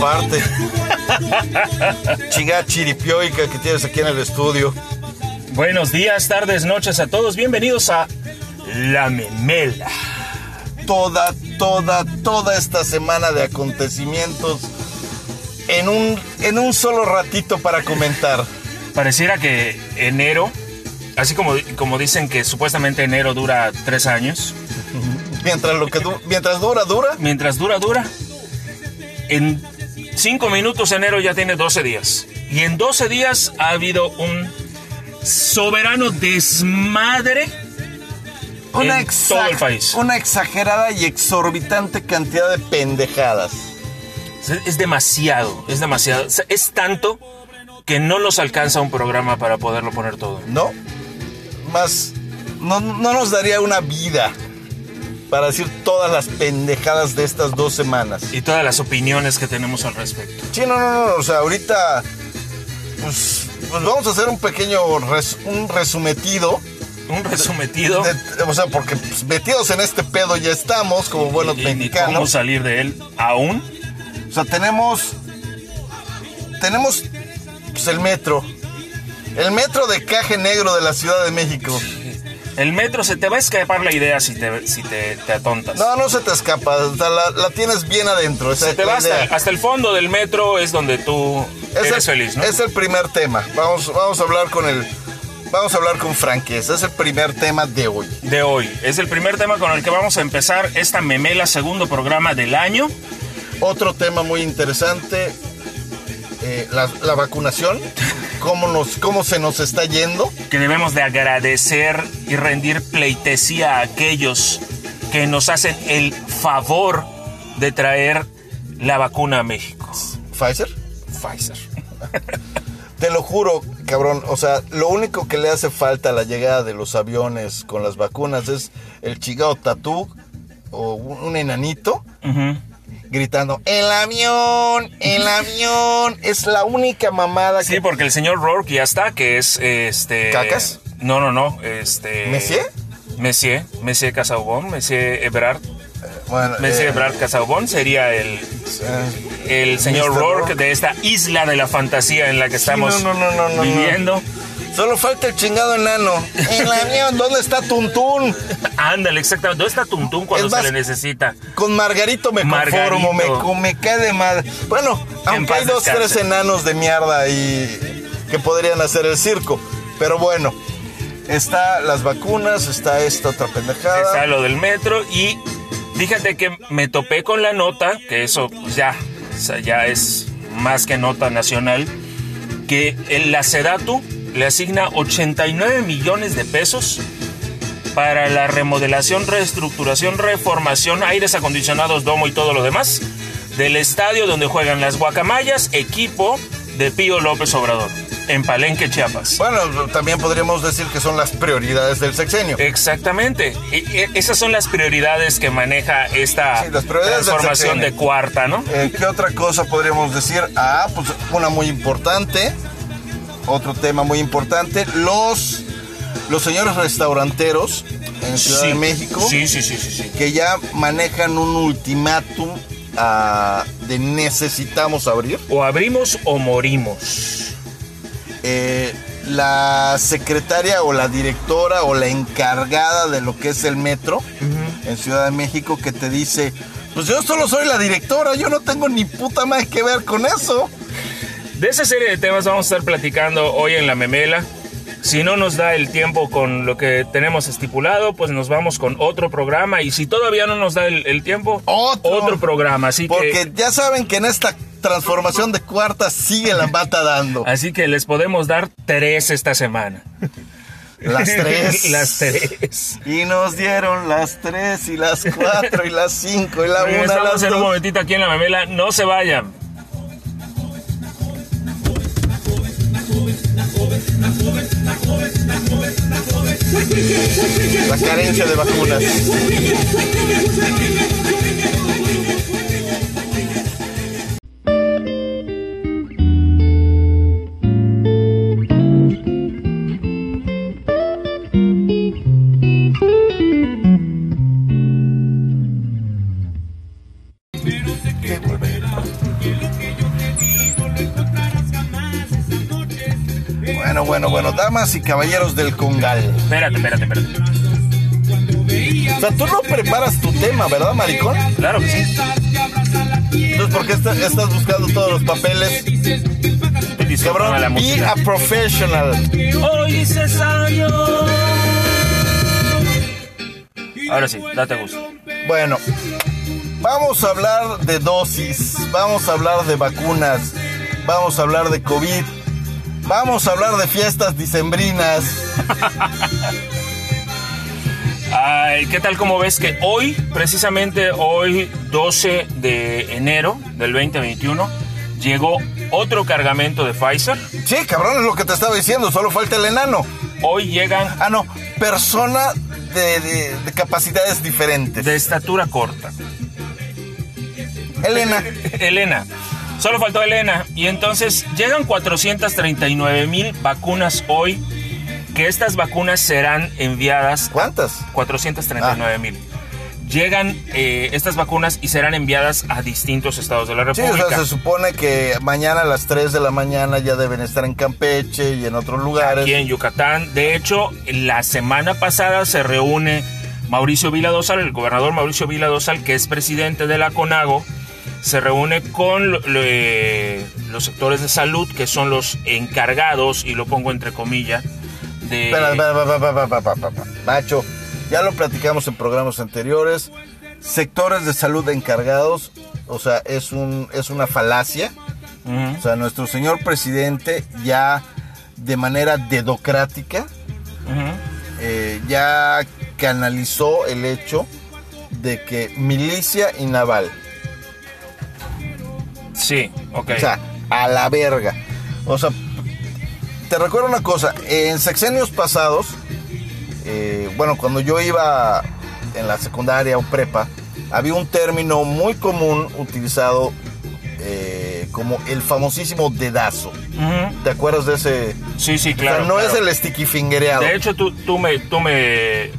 Bonaparte. Chiga chiripioica que tienes aquí en el estudio. Buenos días, tardes, noches a todos. Bienvenidos a La Memela. Toda, toda, toda esta semana de acontecimientos en un, en un solo ratito para comentar. Pareciera que enero, así como, como dicen que supuestamente enero dura tres años, Mientras, lo que du- mientras dura, dura. mientras dura, dura. En cinco minutos enero ya tiene 12 días. Y en 12 días ha habido un soberano desmadre Una, en todo el país. una exagerada y exorbitante cantidad de pendejadas. Es, es demasiado, es demasiado. Es tanto que no nos alcanza un programa para poderlo poner todo. ¿No? Más. No, no nos daría una vida para decir todas las pendejadas de estas dos semanas. Y todas las opiniones que tenemos al respecto. Sí, no, no, no. O sea, ahorita. Pues, pues vamos a hacer un pequeño res- un resumetido. Un resumetido. de- o sea, porque pues, metidos en este pedo ya estamos, como buenos y ni cómo mexicanos. salir de él aún. O sea, tenemos. Tenemos. Pues el metro. El metro de caje negro de la Ciudad de México. El metro se te va a escapar la idea si te, si te, te atontas. No, no se te escapa. La, la tienes bien adentro. Esa Se te va hasta, el fondo del metro es donde tú Es eres el, feliz, ¿no? es el primer tema. Vamos, vamos a hablar con el. Vamos a hablar con franqueza. Es el primer tema de hoy. De hoy. Es el primer tema con el que vamos a empezar esta memela segundo programa del año. Otro tema muy interesante. eh, la, la vacunación. Cómo, nos, cómo se nos está yendo. que debemos de agradecer y rendir pleitesía a aquellos que nos hacen el favor de traer la vacuna a México. Pfizer. Pfizer. Te lo juro, cabrón. O sea, lo único que le hace falta a la llegada de los aviones con las vacunas es el chingado tatú o un, enanito. Gritando: ¡El avión! ¡El avión! Es la única mamada Sí, que. porque el señor Rourke ya está, que es este. ¿Cacas? No, no, no. Este. ¿Messier? Messier. Messier Casaubon. Messier Ebrard. Bueno, Messier eh, Ebrard Casaubon sería el, eh, el señor. Rourke Rourke. de esta isla de la fantasía en la que estamos no, no, no, no, no. viviendo. Solo falta el chingado enano. ¡El avión! ¿Dónde está Tuntún? Ándale, exactamente. ¿Dónde está Tuntún cuando Es más- se le necesita? Con Margarito me Margarito. conformo, me, me cae de madre. Bueno, aunque hay dos, descanse. tres enanos de mierda ahí que podrían hacer el circo. Pero bueno, está las vacunas, está esta otra pendejada. Está lo del metro y fíjate que me topé con la nota, que eso pues, ya, o sea, ya es más que nota nacional, que el, la Sedatu le asigna 89 millones de pesos para la remodelación, reestructuración, reformación, aires acondicionados, domo y todo lo demás del estadio donde juegan las guacamayas, equipo de Pío López Obrador, en Palenque, Chiapas. Bueno, también podríamos decir que son las prioridades del sexenio. Exactamente. Y- esas son las prioridades que maneja esta Sí, transformación de cuarta, ¿no? Eh, ¿Qué otra cosa podríamos decir? Ah, pues una muy importante. Otro tema muy importante. Los, los señores restauranteros en Ciudad Sí. de México. Sí, sí, sí, sí, sí. que ya manejan un ultimátum ah, de necesitamos abrir. O abrimos o morimos. Eh, la secretaria o la directora o la encargada de lo que es el metro en Ciudad de México que te dice, pues yo solo soy la directora, yo no tengo ni puta más que ver con eso. De esa serie de temas vamos a estar platicando hoy en la memela. Si no nos da el tiempo con lo que tenemos estipulado, pues nos vamos con otro programa. Y si todavía no nos da el, el tiempo, Otro. programa. Así Porque que, ya saben que en esta transformación de cuarta sigue la bata dando. así que les podemos dar tres esta semana. Las tres. Las tres. Y nos dieron las tres y las cuatro y las cinco y la una, Regresamos las en un dos. momentito aquí en la memela. No se vayan. La carencia de vacunas. Damas y caballeros del Congal. Espérate, espérate, espérate. O sea, tú no preparas tu tema, ¿verdad, maricón? Claro que sí. Entonces, ¿por qué está- estás buscando todos los papeles? Cabrón, la be a professional. Hoy. Ahora sí, date gusto. Bueno, vamos a hablar de dosis, vamos a hablar de vacunas, vamos a hablar de COVID, vamos a hablar de fiestas dicembrinas. Ay, ¿qué tal como ves que hoy, precisamente hoy, 12 de enero del 2021, llegó otro cargamento de Pfizer? Sí, cabrón, es lo que te estaba diciendo, solo falta el enano. Hoy llegan Ah, no, persona de, de- de capacidades diferentes. de estatura corta. Elena, Elena. Solo faltó Elena. Y entonces llegan 439 mil vacunas hoy. Que estas vacunas serán enviadas. ¿cuántas? 439 mil. Llegan eh, estas vacunas y serán enviadas a distintos estados de la Sí, República. o sea, se supone que mañana a las 3 de la mañana ya deben estar en Campeche y en otros lugares. aquí en Yucatán. De hecho, la semana pasada se reúne Mauricio Vila Dosal, el gobernador Mauricio Vila Dosal, que es presidente de la CONAGO, se reúne con eh, los sectores de salud, que son los encargados, y lo pongo entre comillas, de... Ya lo platicamos en programas anteriores. Sectores de salud encargados, o sea, es, un, es una falacia. O sea, nuestro señor presidente ya de manera dedocrática eh, ya canalizó el hecho de que milicia y naval, Sí, ok. o sea, a la verga. O sea, te recuerdo una cosa, en sexenios pasados, eh, bueno, cuando yo iba en la secundaria o prepa, había un término muy común utilizado eh, como el famosísimo dedazo. ¿Te acuerdas de ese? Sí, sí, o sea, claro. no claro. es el sticky fingereado. De hecho, tú, tú, me, tú me,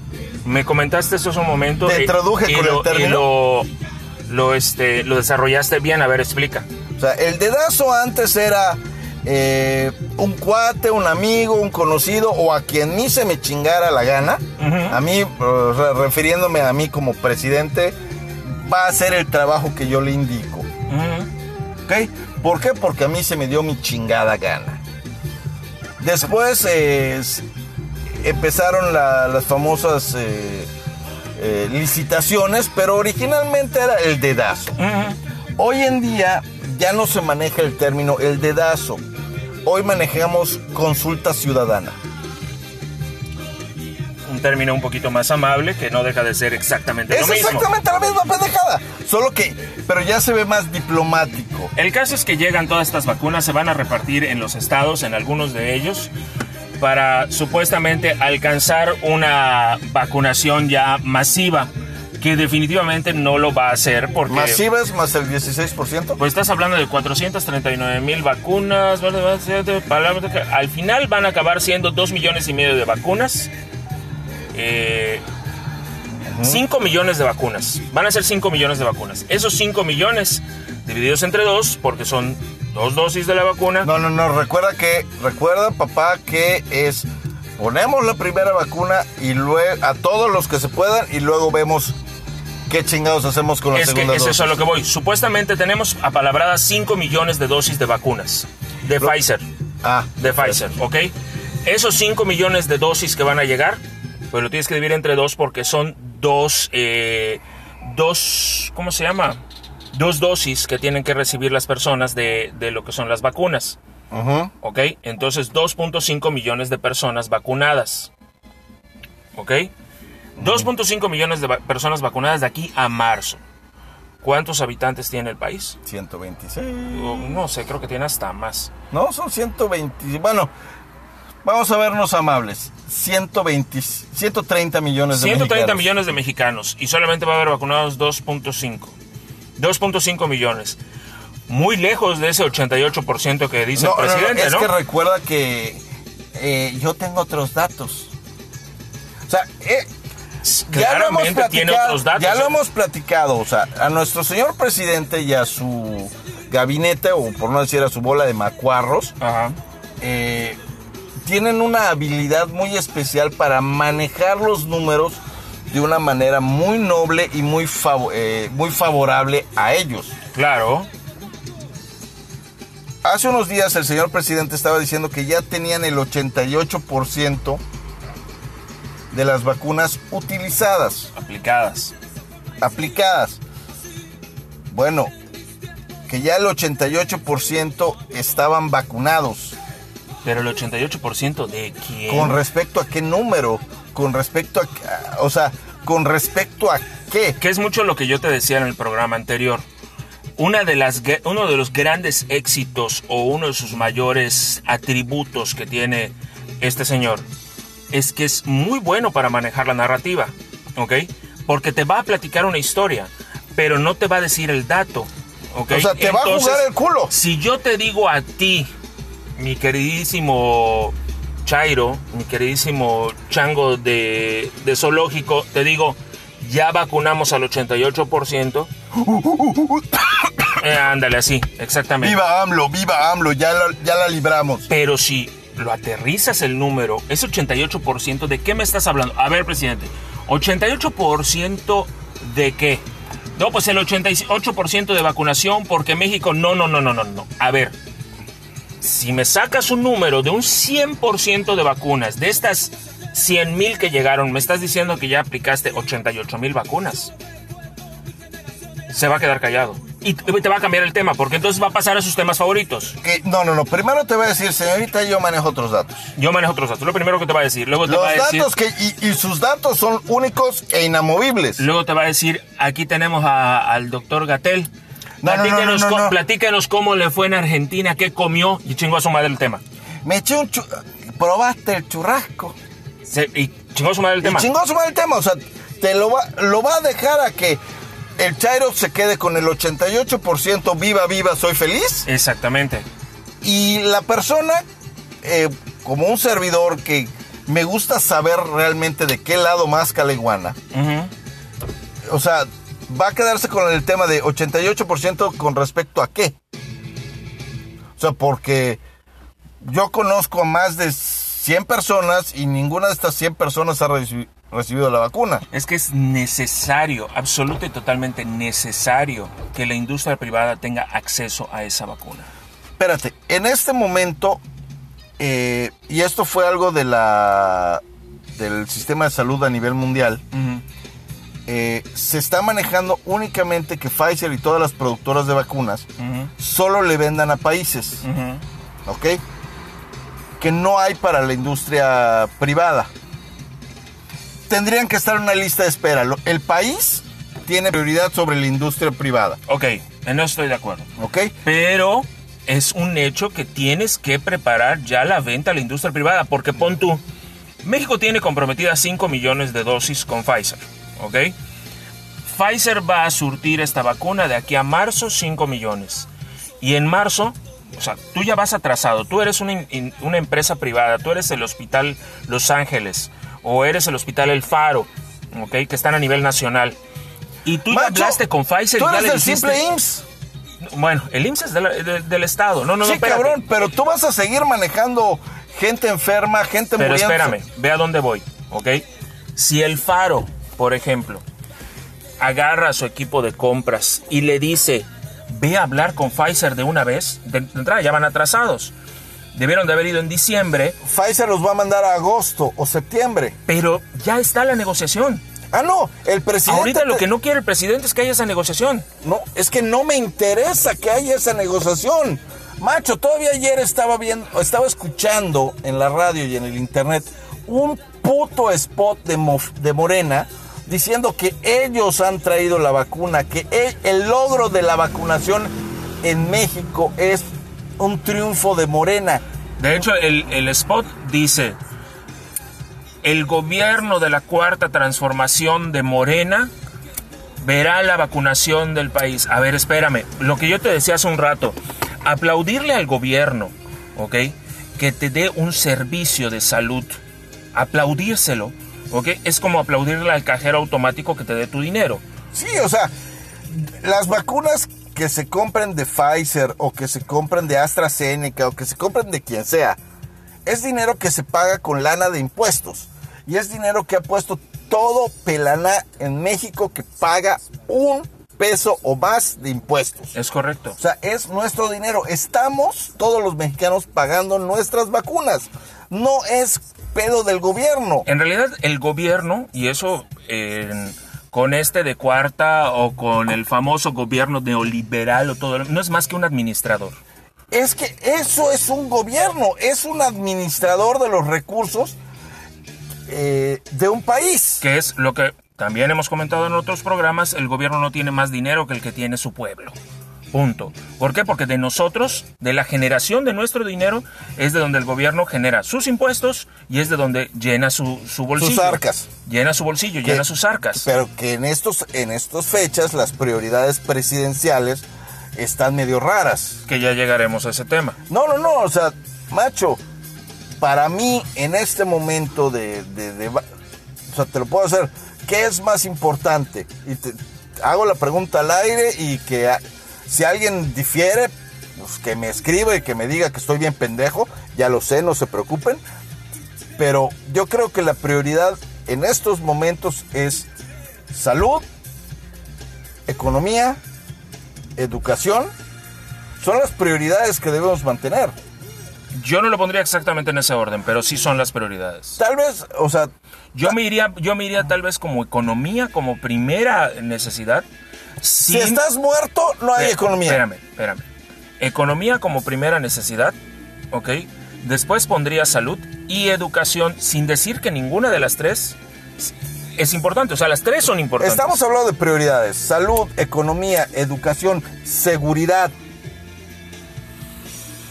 me comentaste eso hace un momento. Te y- y con lo, el término. Y lo, lo, este, lo desarrollaste bien. A ver, explica. O sea, el dedazo antes era eh, un cuate, un amigo, un conocido o a quien mí se me chingara la gana. A mí, refiriéndome a mí como presidente, va a hacer el trabajo que yo le indico. ¿Ok? ¿Por qué? Porque a mí se me dio mi chingada gana. Después eh, empezaron la- las famosas eh, eh, licitaciones, pero originalmente era el dedazo. Ujú. Hoy en día ya no se maneja el término el dedazo. Hoy manejamos consulta ciudadana. Un término un poquito más amable que no deja de ser exactamente Es lo mismo. exactamente la misma pendejada. Solo que, pero ya se ve más diplomático. El caso es que llegan todas estas vacunas, se van a repartir en los estados, en algunos de ellos, para supuestamente alcanzar una vacunación ya masiva, que definitivamente no lo va a hacer porque... Masivas más el 16%. Pues estás hablando de 439 mil vacunas, al final van a acabar siendo 2 millones y medio de vacunas. Eh, 5 millones de vacunas. Van a ser 5 millones de vacunas. Esos 5 millones divididos entre dos, porque son dos dosis de la vacuna. No, no, no. Recuerda que, recuerda, papá, que es ponemos la primera vacuna y luego a todos los que se puedan y luego vemos qué chingados hacemos con la es que segunda es dosis. eso a lo que voy. Supuestamente tenemos apalabradas 5 millones de dosis de vacunas de Lo- Pfizer. Ah, de Pfizer, ¿ok? Esos 5 millones de dosis que van a llegar, pues lo tienes que dividir entre dos porque son dos, eh, dos, ¿cómo se llama? Dos dosis que tienen que recibir las personas de, de lo que son las vacunas, ujú. ¿ok? Entonces 2.5 millones de personas vacunadas, ¿ok? 2.5 millones de personas vacunadas de aquí a marzo. ¿Cuántos habitantes tiene el país? 126. O, No sé, creo que tiene hasta más. No, son 120. Bueno, vamos a vernos amables. 120, 130 millones de 130 mexicanos. millones de mexicanos y solamente va a haber vacunados 2.5. 2.5 millones. Muy lejos de ese 88% que dice No, el no, no, presidente, es que recuerda que eh, yo tengo otros datos. O sea, eh, ya lo hemos Claramente tiene otros datos. ya lo ¿eh? hemos platicado, o sea, a nuestro señor presidente y a su gabinete, o por no decir a su bola de macuarros, Ajá. eh, tienen una habilidad muy especial para manejar los números de una manera muy noble y muy, eh, muy favorable a ellos. Claro. Hace unos días el señor presidente estaba diciendo que ya tenían el 88% de las vacunas utilizadas. Aplicadas. Aplicadas. Bueno, que ya el 88% estaban vacunados. Pero el 88% de quién? ¿Con respecto a qué número? Con respecto a... O sea, ¿con respecto a qué? Que es mucho lo que yo te decía en el programa anterior. Una de las, uno de los grandes éxitos o uno de sus mayores atributos que tiene este señor es que es muy bueno para manejar la narrativa, ¿ok? Porque te va a platicar una historia, pero no te va a decir el dato, ¿ok? O sea, te va a jugar el culo. Si yo te digo a ti, mi queridísimo Chairo, mi queridísimo chango de, de zoológico, te digo, ya vacunamos al 88%. Eh, ándale, así, exactamente. Viva AMLO, viva AMLO, ya ya la libramos. Pero si lo aterrizas el número, ese 88%, ¿de qué me estás hablando? A ver, presidente, ¿88% de qué? No, pues el 88% de vacunación porque México, no, no, no, no, no, no. A ver, si me sacas un número de un 100% de vacunas, de estas 100 mil que llegaron, me estás diciendo que ya aplicaste 88 mil vacunas. Se va a quedar callado y te va a cambiar el tema, porque entonces va a pasar a sus temas favoritos. no, no, no. Primero te voy a decir, señorita, yo manejo otros datos. Yo manejo otros datos. Lo primero que te va a decir. Luego te Los va a decir, datos que, y, sus datos son únicos e inamovibles. Luego te va a decir, aquí tenemos al doctor Gatel. No, platíquenos, no, platíquenos cómo le fue en Argentina, qué comió y chingó a su madre el tema. Me eché un probaste el churrasco. y chingó a su madre el tema. Y chingó a su madre el tema, o sea, te lo va, lo va a dejar a que el Chairo se quede con el 88% viva, viva, soy feliz. Exactamente. Y la persona, eh, como un servidor que me gusta saber realmente de qué lado más caleguana, o sea, va a quedarse con el tema de 88% con respecto a qué. O sea, porque yo conozco a más de 100 personas y ninguna de estas 100 personas ha recibido la vacuna. Es que es necesario, absoluto y totalmente necesario que la industria privada tenga acceso a esa vacuna. Espérate, en este momento, eh, y esto fue algo de la, del sistema de salud a nivel mundial, eh, se está manejando únicamente que Pfizer y todas las productoras de vacunas solo le vendan a países. ¿Ok? Que no hay para la industria privada tendrían que estar en una lista de espera. El país tiene prioridad sobre la industria privada. Ok, eso estoy de acuerdo. Ok. Pero es un hecho que tienes que preparar ya la venta a la industria privada, porque pon tú, México tiene comprometidas 5 millones de dosis con Pfizer, ¿ok? Pfizer va a surtir esta vacuna de aquí a marzo 5 millones. Y en marzo, o sea, tú ya vas atrasado, tú eres una, una empresa privada, tú eres el Hospital Los Ángeles, o eres el Hospital El Faro, ¿ok? Que están a nivel nacional. Y tú ya hablaste con Pfizer ¿tú y ya eres el simple IMSS? Bueno, el IMSS es del Estado. No, no, sí, no, cabrón, pero tú vas a seguir manejando gente enferma, gente Pero espérame, ve a dónde voy, ¿ok? Si el Faro, por ejemplo, agarra a su equipo de compras y le dice, ve a hablar con Pfizer de una vez, de entrada ya van atrasados. Debieron de haber ido en diciembre. Pfizer los va a mandar a agosto o septiembre. Pero ya está la negociación. Ah, no, el presidente... Ahorita lo que no quiere el presidente es que haya esa negociación. No, es que no me interesa que haya esa negociación. Macho, todavía ayer estaba viendo, estaba escuchando en la radio y en el internet un puto spot de, de Morena diciendo que ellos han traído la vacuna, que el, logro de la vacunación en México es un triunfo de Morena. De hecho, el, spot dice, el gobierno de la cuarta transformación de Morena verá la vacunación del país. A ver, espérame, lo que yo te decía hace un rato, aplaudirle al gobierno, ¿ok? Que te dé un servicio de salud, aplaudírselo, ¿ok? Es como aplaudirle al cajero automático que te dé tu dinero. Sí, o sea, las vacunas que se compren de Pfizer o que se compren de AstraZeneca o que se compren de quien sea, es dinero que se paga con lana de impuestos. Y es dinero que ha puesto todo Pelaná en México que paga un peso o más de impuestos. Es correcto. O sea, es nuestro dinero. Estamos todos los mexicanos pagando nuestras vacunas. No es pedo del gobierno. En realidad, el gobierno, y eso en- con este de cuarta o con el famoso gobierno neoliberal o todo, no es más que un administrador. Es que eso es un gobierno, es un administrador de los recursos eh, de un país. Que es lo que también hemos comentado en otros programas, el gobierno no tiene más dinero que el que tiene su pueblo. Punto. ¿Por qué? Porque de nosotros, de la generación de nuestro dinero, es de donde el gobierno genera sus impuestos y es de donde llena su, su bolsillo. arcas. Llena su bolsillo, llena sus arcas. Pero que en estos en estas fechas las prioridades presidenciales están medio raras. Que ya llegaremos a ese tema. No, no, no, o sea, macho, para mí en este momento de, de- de- o sea, te lo puedo hacer, ¿qué es más importante? Y te hago la pregunta al aire y que si alguien difiere, pues que me escriba y que me diga que estoy bien pendejo, ya lo sé, no se preocupen, pero yo creo que la prioridad en estos momentos es salud, economía, educación, son las prioridades que debemos mantener. Yo no lo pondría exactamente en ese orden, pero sí son las prioridades. Tal vez, o sea, Yo me iría, yo me iría tal vez como economía, como primera necesidad. Si sin- estás muerto, no hay economía. Espérame, espérame. Economía como primera necesidad, ¿ok? Después pondría salud y educación, sin decir que ninguna de las tres es importante. O sea, las tres son importantes. Estamos hablando de prioridades. Salud, economía, educación, seguridad.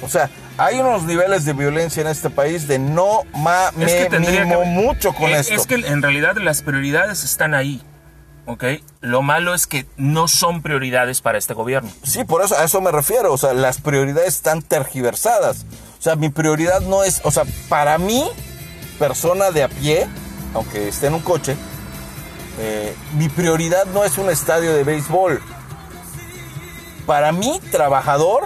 O sea, hay unos niveles de violencia en este país de no mames Es que tendría que- mucho con Eh, esto. Es que en realidad las prioridades están ahí, ¿ok? Lo malo es que no son prioridades para este gobierno. Sí, por eso a eso me refiero. O sea, las prioridades están tergiversadas. O sea, mi prioridad no es, o sea, para mí, persona de a pie, aunque esté en un coche, eh, mi prioridad no es un estadio de béisbol. Para mí, trabajador,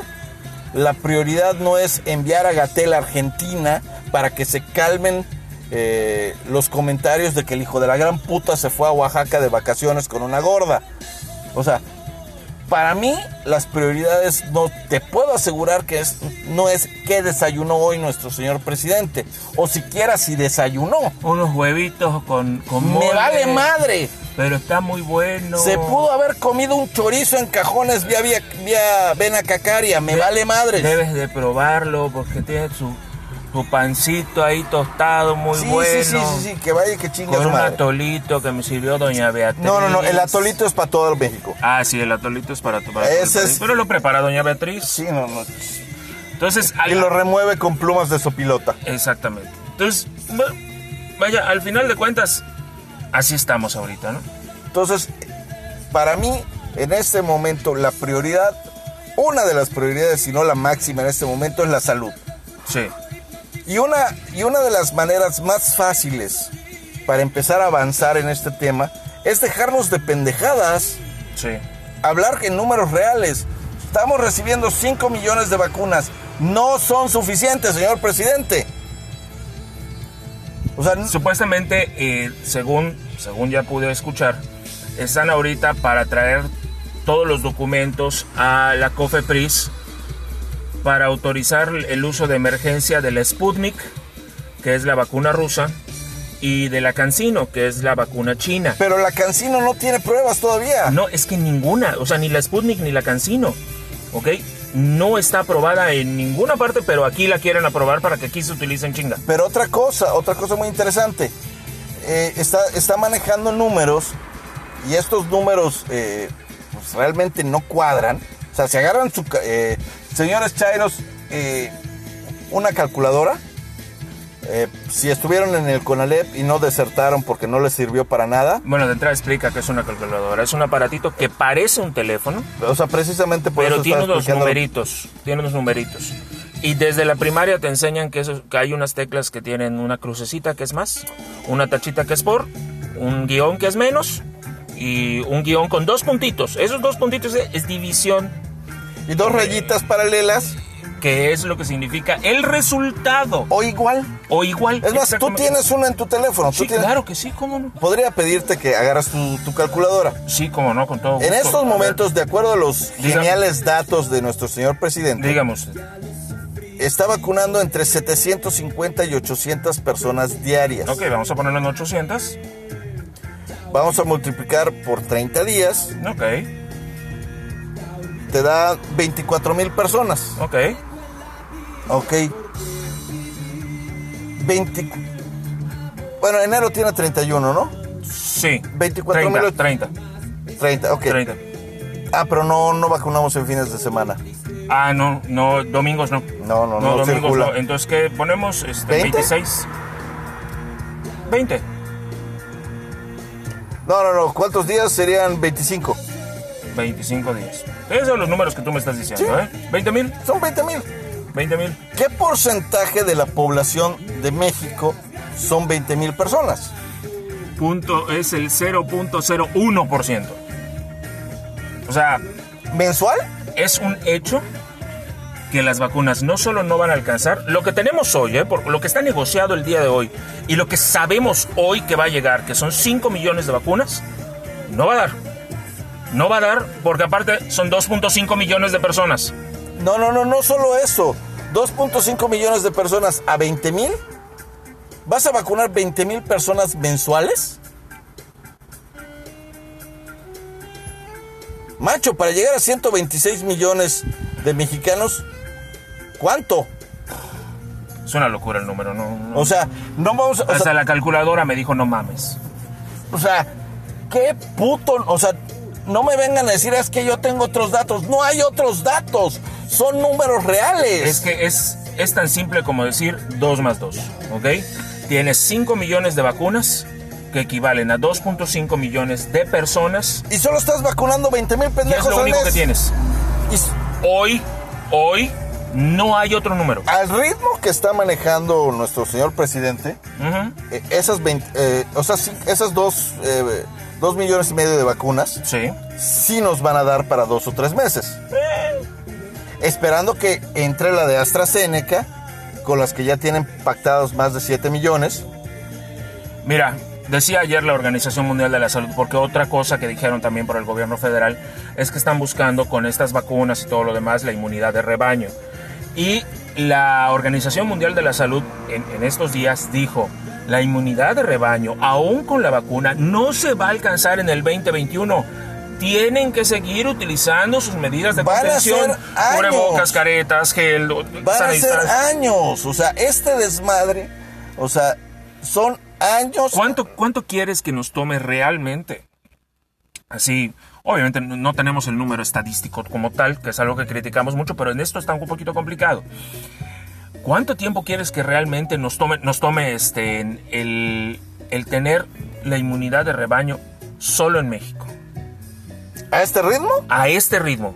la prioridad no es enviar a Gatel a Argentina para que se calmen eh, los comentarios de que el hijo de la gran puta se fue a Oaxaca de vacaciones con una gorda. O sea, para mí las prioridades no te puedo asegurar que es no es qué desayunó hoy nuestro señor presidente o siquiera si desayunó. Unos huevitos con, con Me vale madre. Pero está muy bueno. Se pudo haber comido un chorizo en cajones vía vía, vía Vena Cacaria, me vale madre. Debes de probarlo porque tiene su, su pancito ahí tostado muy sí, bueno. sí, sí, sí, sí, que vaya y que chingue Con un madre. atolito que me sirvió doña Beatriz. No, no, no, el atolito es para todo el México. Ah, sí, el atolito es para tu para Ese tu país. es- Pero lo prepara doña Beatriz. Sí, no, no. Entonces, Y al- lo remueve con plumas de sopilota. exactamente. Entonces, vaya, al final de cuentas, así estamos ahorita, ¿no? Entonces, para mí, en este momento, la prioridad, una de las prioridades, si no la máxima en este momento, es la salud. Sí. Y una, y una de las maneras más fáciles para empezar a avanzar en este tema es dejarnos de pendejadas, Sí. hablar en números reales. Estamos recibiendo 5 millones de vacunas. No son suficientes, señor presidente. O sea, Supuestamente, eh, según, según ya pude escuchar, están ahorita para traer todos los documentos a la COFEPRIS para autorizar el uso de emergencia de la Sputnik, que es la vacuna rusa, y de la CanSino, que es la vacuna china. pero la Cancino no tiene pruebas todavía. No, es que ninguna, o sea, ni la Sputnik ni la CanSino, ¿ok? No está aprobada en ninguna parte, pero aquí la quieren aprobar para que aquí se utilice en chinga. Pero otra cosa, otra cosa muy interesante. Eh, está, está manejando números y estos números eh, pues, realmente no cuadran. O sea, se agarran su... eh, señores Chairos, eh, una calculadora. eh, si estuvieron en el CONALEP y no desertaron porque no les sirvió para nada. Bueno, de entrada explica que es una calculadora. Es un aparatito que parece un teléfono, O sea, precisamente por pero eso tiene unos numeritos. Tiene unos numeritos. Y desde la primaria te enseñan que, eso, que hay unas teclas que tienen una crucecita que es más, una tachita que es por, un guion que es menos y un guion con dos puntitos. Esos dos puntitos es división. Y dos rayitas paralelas que es lo que significa el resultado. O igual. O igual. Es más, tú tienes una en tu teléfono. tú Sí, tienes- claro que sí, cómo no. Podría pedirte que agarras tu, tu calculadora. Sí, cómo no, con todo gusto. En estos momentos, de acuerdo a los Dígame. geniales datos de nuestro señor presidente, Digamos, está vacunando entre 750 y 800 personas diarias. ok, vamos a ponerlo en 800. Vamos a multiplicar por 30 días, Ok, te da 24 mil personas. ok. Ok. 20. Bueno, enero tiene 31, ¿no? Sí. 24 30, mil- 30, 30, ok. 30. Ah, pero no, no vacunamos en fines de semana. Ah, no, no, domingos no. No, no, no domingos circula. no. Entonces, ¿qué ponemos? Este, ¿Veinte? 26. 20. No, no, no. ¿Cuántos días serían 25? 25 días. Esos son los números que tú me estás diciendo, ¿eh? 20 mil, Son 20 mil. 20 mil. ¿Qué porcentaje de la población de México son 20 mil personas? Punto es el 0.01%. O sea, ¿Mensual? es un hecho que las vacunas no solo no van a alcanzar, lo que tenemos hoy, ¿eh? por lo que está negociado el día de hoy y lo que sabemos hoy que va a llegar, que son 5 millones de vacunas, no va a dar. No va a dar porque aparte son 2.5 millones de personas. No, no, no, no solo eso. 2.5 millones de personas a 20 mil. ¿Vas a vacunar 20 mil personas mensuales? Macho, para llegar a 126 millones de mexicanos, ¿cuánto? Es una locura el número, no. no. O sea, no vamos a... o Hasta sea, la calculadora me dijo no mames. o sea, qué puto... O sea, no me vengan a decir es que yo tengo otros datos. No hay otros datos. Son números reales. Es que es, es tan simple como decir 2 más 2, ¿ok? Tienes 5 millones de vacunas que equivalen a 2.5 millones de personas Y solo estás vacunando 20 mil y es pendejos lo único que tienes. Y Hoy, hoy, no hay otro número. al ritmo que está manejando nuestro señor presidente, eh, esas 20, eh, o sea, sí, esas dos, eh, dos millones y medio de vacunas Sí. sí nos van a dar para dos o tres meses. Esperando que entre la de AstraZeneca, con las que ya tienen pactados más de 7 millones. Mira, decía ayer la Organización Mundial de la Salud, porque otra cosa que dijeron también por el gobierno federal es que están buscando con estas vacunas y todo lo demás la inmunidad de rebaño. Y la Organización Mundial de la Salud en, en estos días dijo, la inmunidad de rebaño, aún con la vacuna, no se va a alcanzar en el 2021. Tienen que seguir utilizando sus medidas de Van contención, cubrebocas, caretas, gel, Van a ser años. O sea, este desmadre, o sea, son años. ¿Cuánto, ¿Cuánto quieres que nos tome realmente? Así, obviamente no tenemos el número estadístico como tal, que es algo que criticamos mucho, pero en esto está un poquito complicado. ¿Cuánto tiempo quieres que realmente nos tome, nos tome este, el, el tener la inmunidad de rebaño solo en México? ¿A este ritmo? A este ritmo.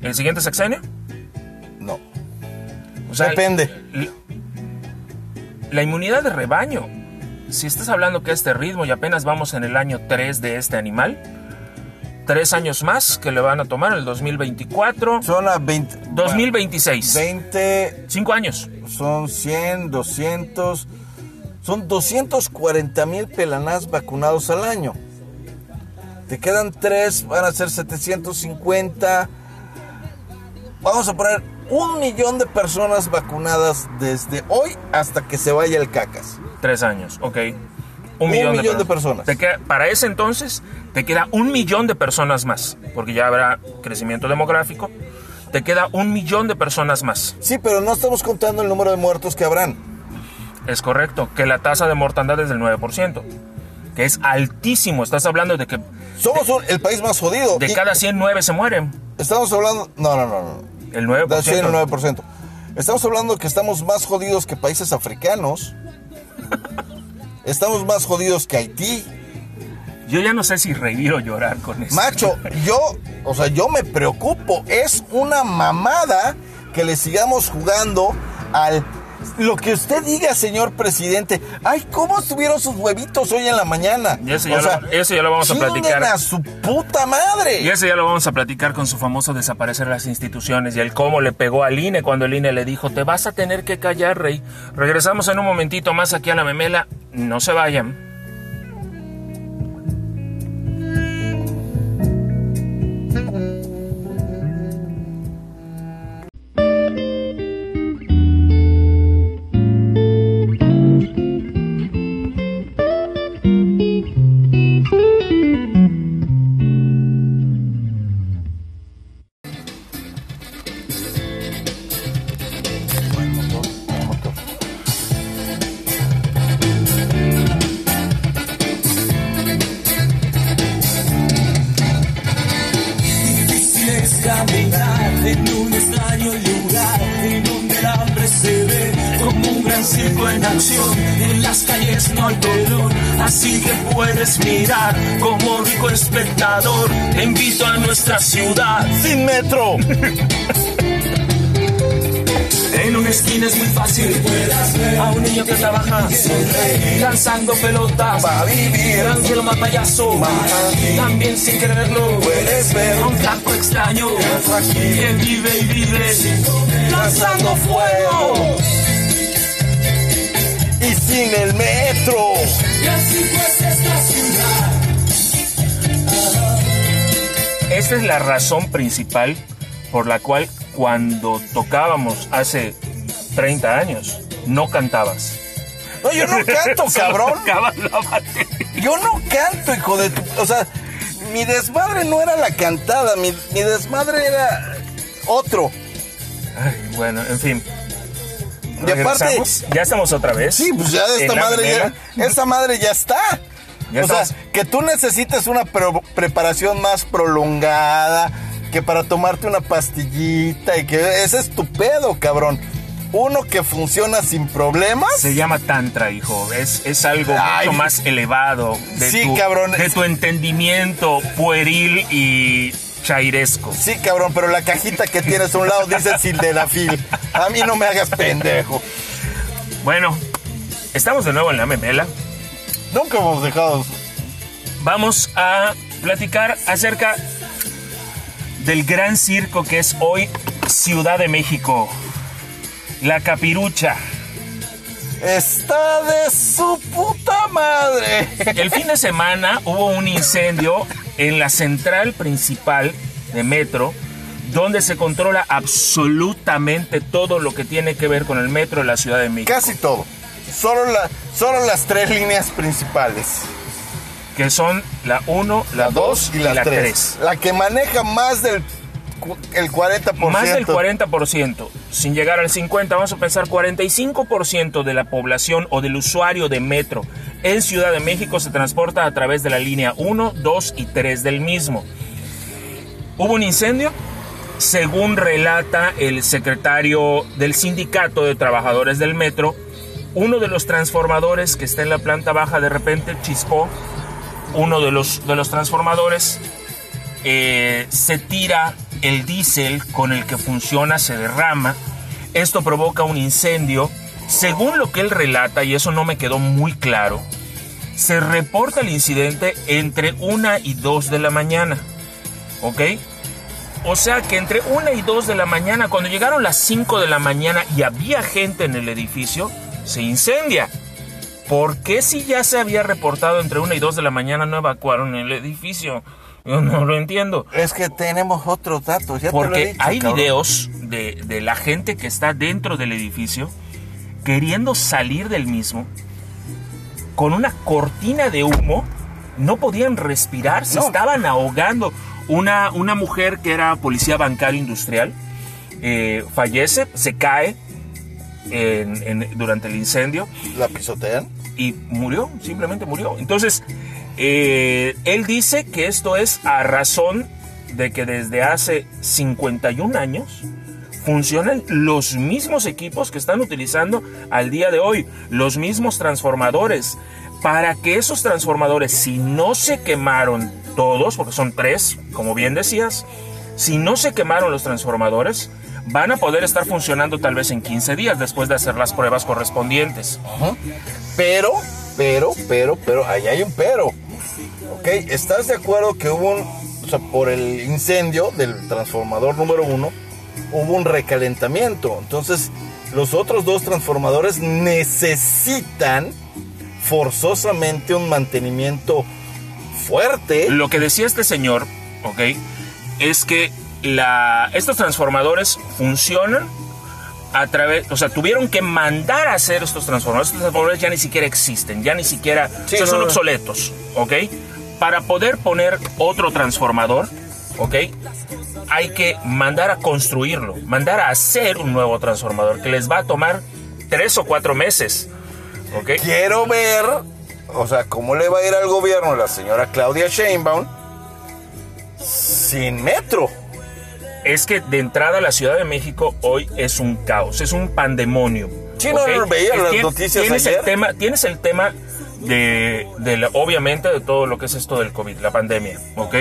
¿El siguiente sexenio? No. O sea, Depende. l- La inmunidad de rebaño. Si estás hablando que a este ritmo y apenas vamos en el año 3 de este animal, tres años más que le van a tomar el 2024, Son a 20. 2026. 20, Cinco años. son 100, 200. Son 240 mil pelanás vacunados al año. Te quedan tres, van a ser 750. Vamos a poner un millón de personas vacunadas desde hoy hasta que se vaya el cacas. Tres años, ok. Un, Un millón, millón de personas. Te queda- para ese entonces, te queda un millón de personas más, porque ya habrá crecimiento demográfico. Te queda un millón de personas más. Sí, pero no estamos contando el número de muertos que habrán. Es correcto, que la tasa de mortandad es del 9%, que es altísimo. Estás hablando de que Somos un- el país más jodido. de y cada 100, 9 se mueren. Estamos hablando. No, no, no. no. El 9%. Da 100 o 9%. Estamos hablando que estamos más jodidos que países africanos. Estamos más jodidos que Haití. Yo ya no sé si reír o llorar con eso. Macho, yo, o sea, yo me preocupo. Es una mamada que le sigamos jugando al lo que usted diga, señor presidente. Ay, ¿cómo estuvieron sus huevitos hoy en la mañana? Y eso ya, lo, eso ya lo vamos a platicar. a su puta madre! Y eso ya lo vamos a platicar con su famoso desaparecer las instituciones y el cómo le pegó al INE cuando el INE le dijo, te vas a tener que callar, rey. Regresamos en un momentito más aquí a la memela. No se vayan. También sin quererlo puedes ver un flaco extraño. Que vive y vive lanzando fuego. Y sin el metro. Y así pues esta ciudad. Esta es la razón principal por la cual cuando tocábamos hace 30 años no cantabas. No, yo no canto, cabrón. Yo no canto, hijo de tu... O sea, mi desmadre no era la cantada, mi, desmadre era otro. Ay, bueno, en fin. Y aparte, ya estamos otra vez. Sí, pues ya esta madre ya, esta madre ya está o sea, que tú necesites una preparación más prolongada, que para tomarte una pastillita y que ese es tu pedo, cabrón. Uno que funciona sin problemas. Se llama Tantra, hijo. Es, es algo mucho más elevado de, sí, tu, cabrón. de tu entendimiento pueril y chairesco. Sí, cabrón, pero la cajita que tienes a un lado dice sildenafil. A mí no me hagas pendejo. Bueno, estamos de nuevo en la memela. Nunca hemos dejado. Vamos a platicar acerca del gran circo que es hoy Ciudad de México. La capirucha. Está de su puta madre. El fin de semana hubo un incendio en la central principal de Metro, donde se controla absolutamente todo lo que tiene que ver con el metro de la Ciudad de México. Casi todo. Solo, la, solo las tres líneas principales. Que son la 1, la 2 y la 3. La que maneja más del el 40%. Más del 40%, sin llegar al 50%, vamos a pensar 45% de la población o del usuario de metro en Ciudad de México se transporta a través de la línea 1, 2 y 3 del mismo. Hubo un incendio, según relata el secretario del Sindicato de Trabajadores del Metro, uno de los transformadores que está en la planta baja de repente chispó, uno de los, de los transformadores eh, se tira el diésel con el que funciona, se derrama, esto provoca un incendio, según lo que él relata, y eso no me quedó muy claro, se reporta el incidente entre una y dos de la mañana, ¿ok? O sea que entre una y dos de la mañana, cuando llegaron las 5 de la mañana y había gente en el edificio, se incendia. ¿Por qué si ya se había reportado entre 1 y 2 de la mañana no evacuaron el edificio? Yo no lo entiendo. Es que tenemos otros datos. Ya Porque hay videos de, de, la gente que está dentro del edificio queriendo salir del mismo con una cortina de humo. No podían respirar, se estaban ahogando. Una, una mujer que era policía bancario industrial eh, fallece, se cae durante el incendio. ¿La pisotean? Y murió, simplemente murió. Entonces, eh, él dice que esto es a razón de que desde hace 51 años funcionan los mismos equipos que están utilizando al día de hoy, los mismos transformadores, para que esos transformadores, si no se quemaron todos, porque son tres, como bien decías, si no se quemaron los transformadores, van a poder estar funcionando tal vez en 15 días después de hacer las pruebas correspondientes. Pero, pero, pero, pero, ahí hay un pero. ¿Ok? ¿Estás de acuerdo que hubo un, o sea, por el incendio del transformador número uno, hubo un recalentamiento? Entonces, los otros dos transformadores necesitan forzosamente un mantenimiento fuerte. Lo que decía este señor, ¿ok? Es que estos transformadores funcionan a través, o sea, tuvieron que mandar a hacer estos transformadores. Estos transformadores ya ni siquiera existen, ya ni siquiera, Sí, o sea, no, son obsoletos, ¿ok? Para poder poner otro transformador, ¿ok? Hay que mandar a construirlo, mandar a hacer un nuevo transformador que les va a tomar tres o cuatro meses, ¿ok? Quiero ver, o sea, cómo le va a ir al gobierno la señora Claudia Sheinbaum sin metro. Es que de entrada la Ciudad de México hoy es un caos, es un pandemonio. Sí, no, no, veía las Tien- noticias tienes ayer. El tema, tienes el tema de, de la- obviamente, de todo lo que es esto del COVID, la pandemia, ¿ok?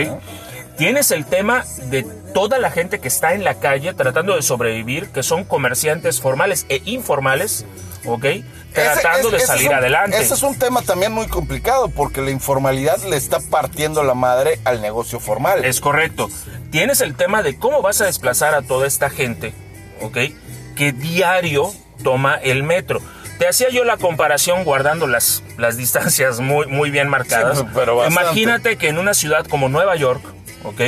Tienes el tema de toda la gente que está en la calle tratando de sobrevivir, que son comerciantes formales e informales, ¿ok? Tratando Ese- de salir es un- adelante. Ese es un tema también muy complicado porque la informalidad le está partiendo la madre al negocio formal. Es correcto. Tienes el tema de cómo vas a desplazar a toda esta gente, ¿ok? Que diario toma el metro. Te hacía yo la comparación guardando las, las distancias muy, muy bien marcadas. Sí, pero. Imagínate que en una ciudad como Nueva York, ¿ok?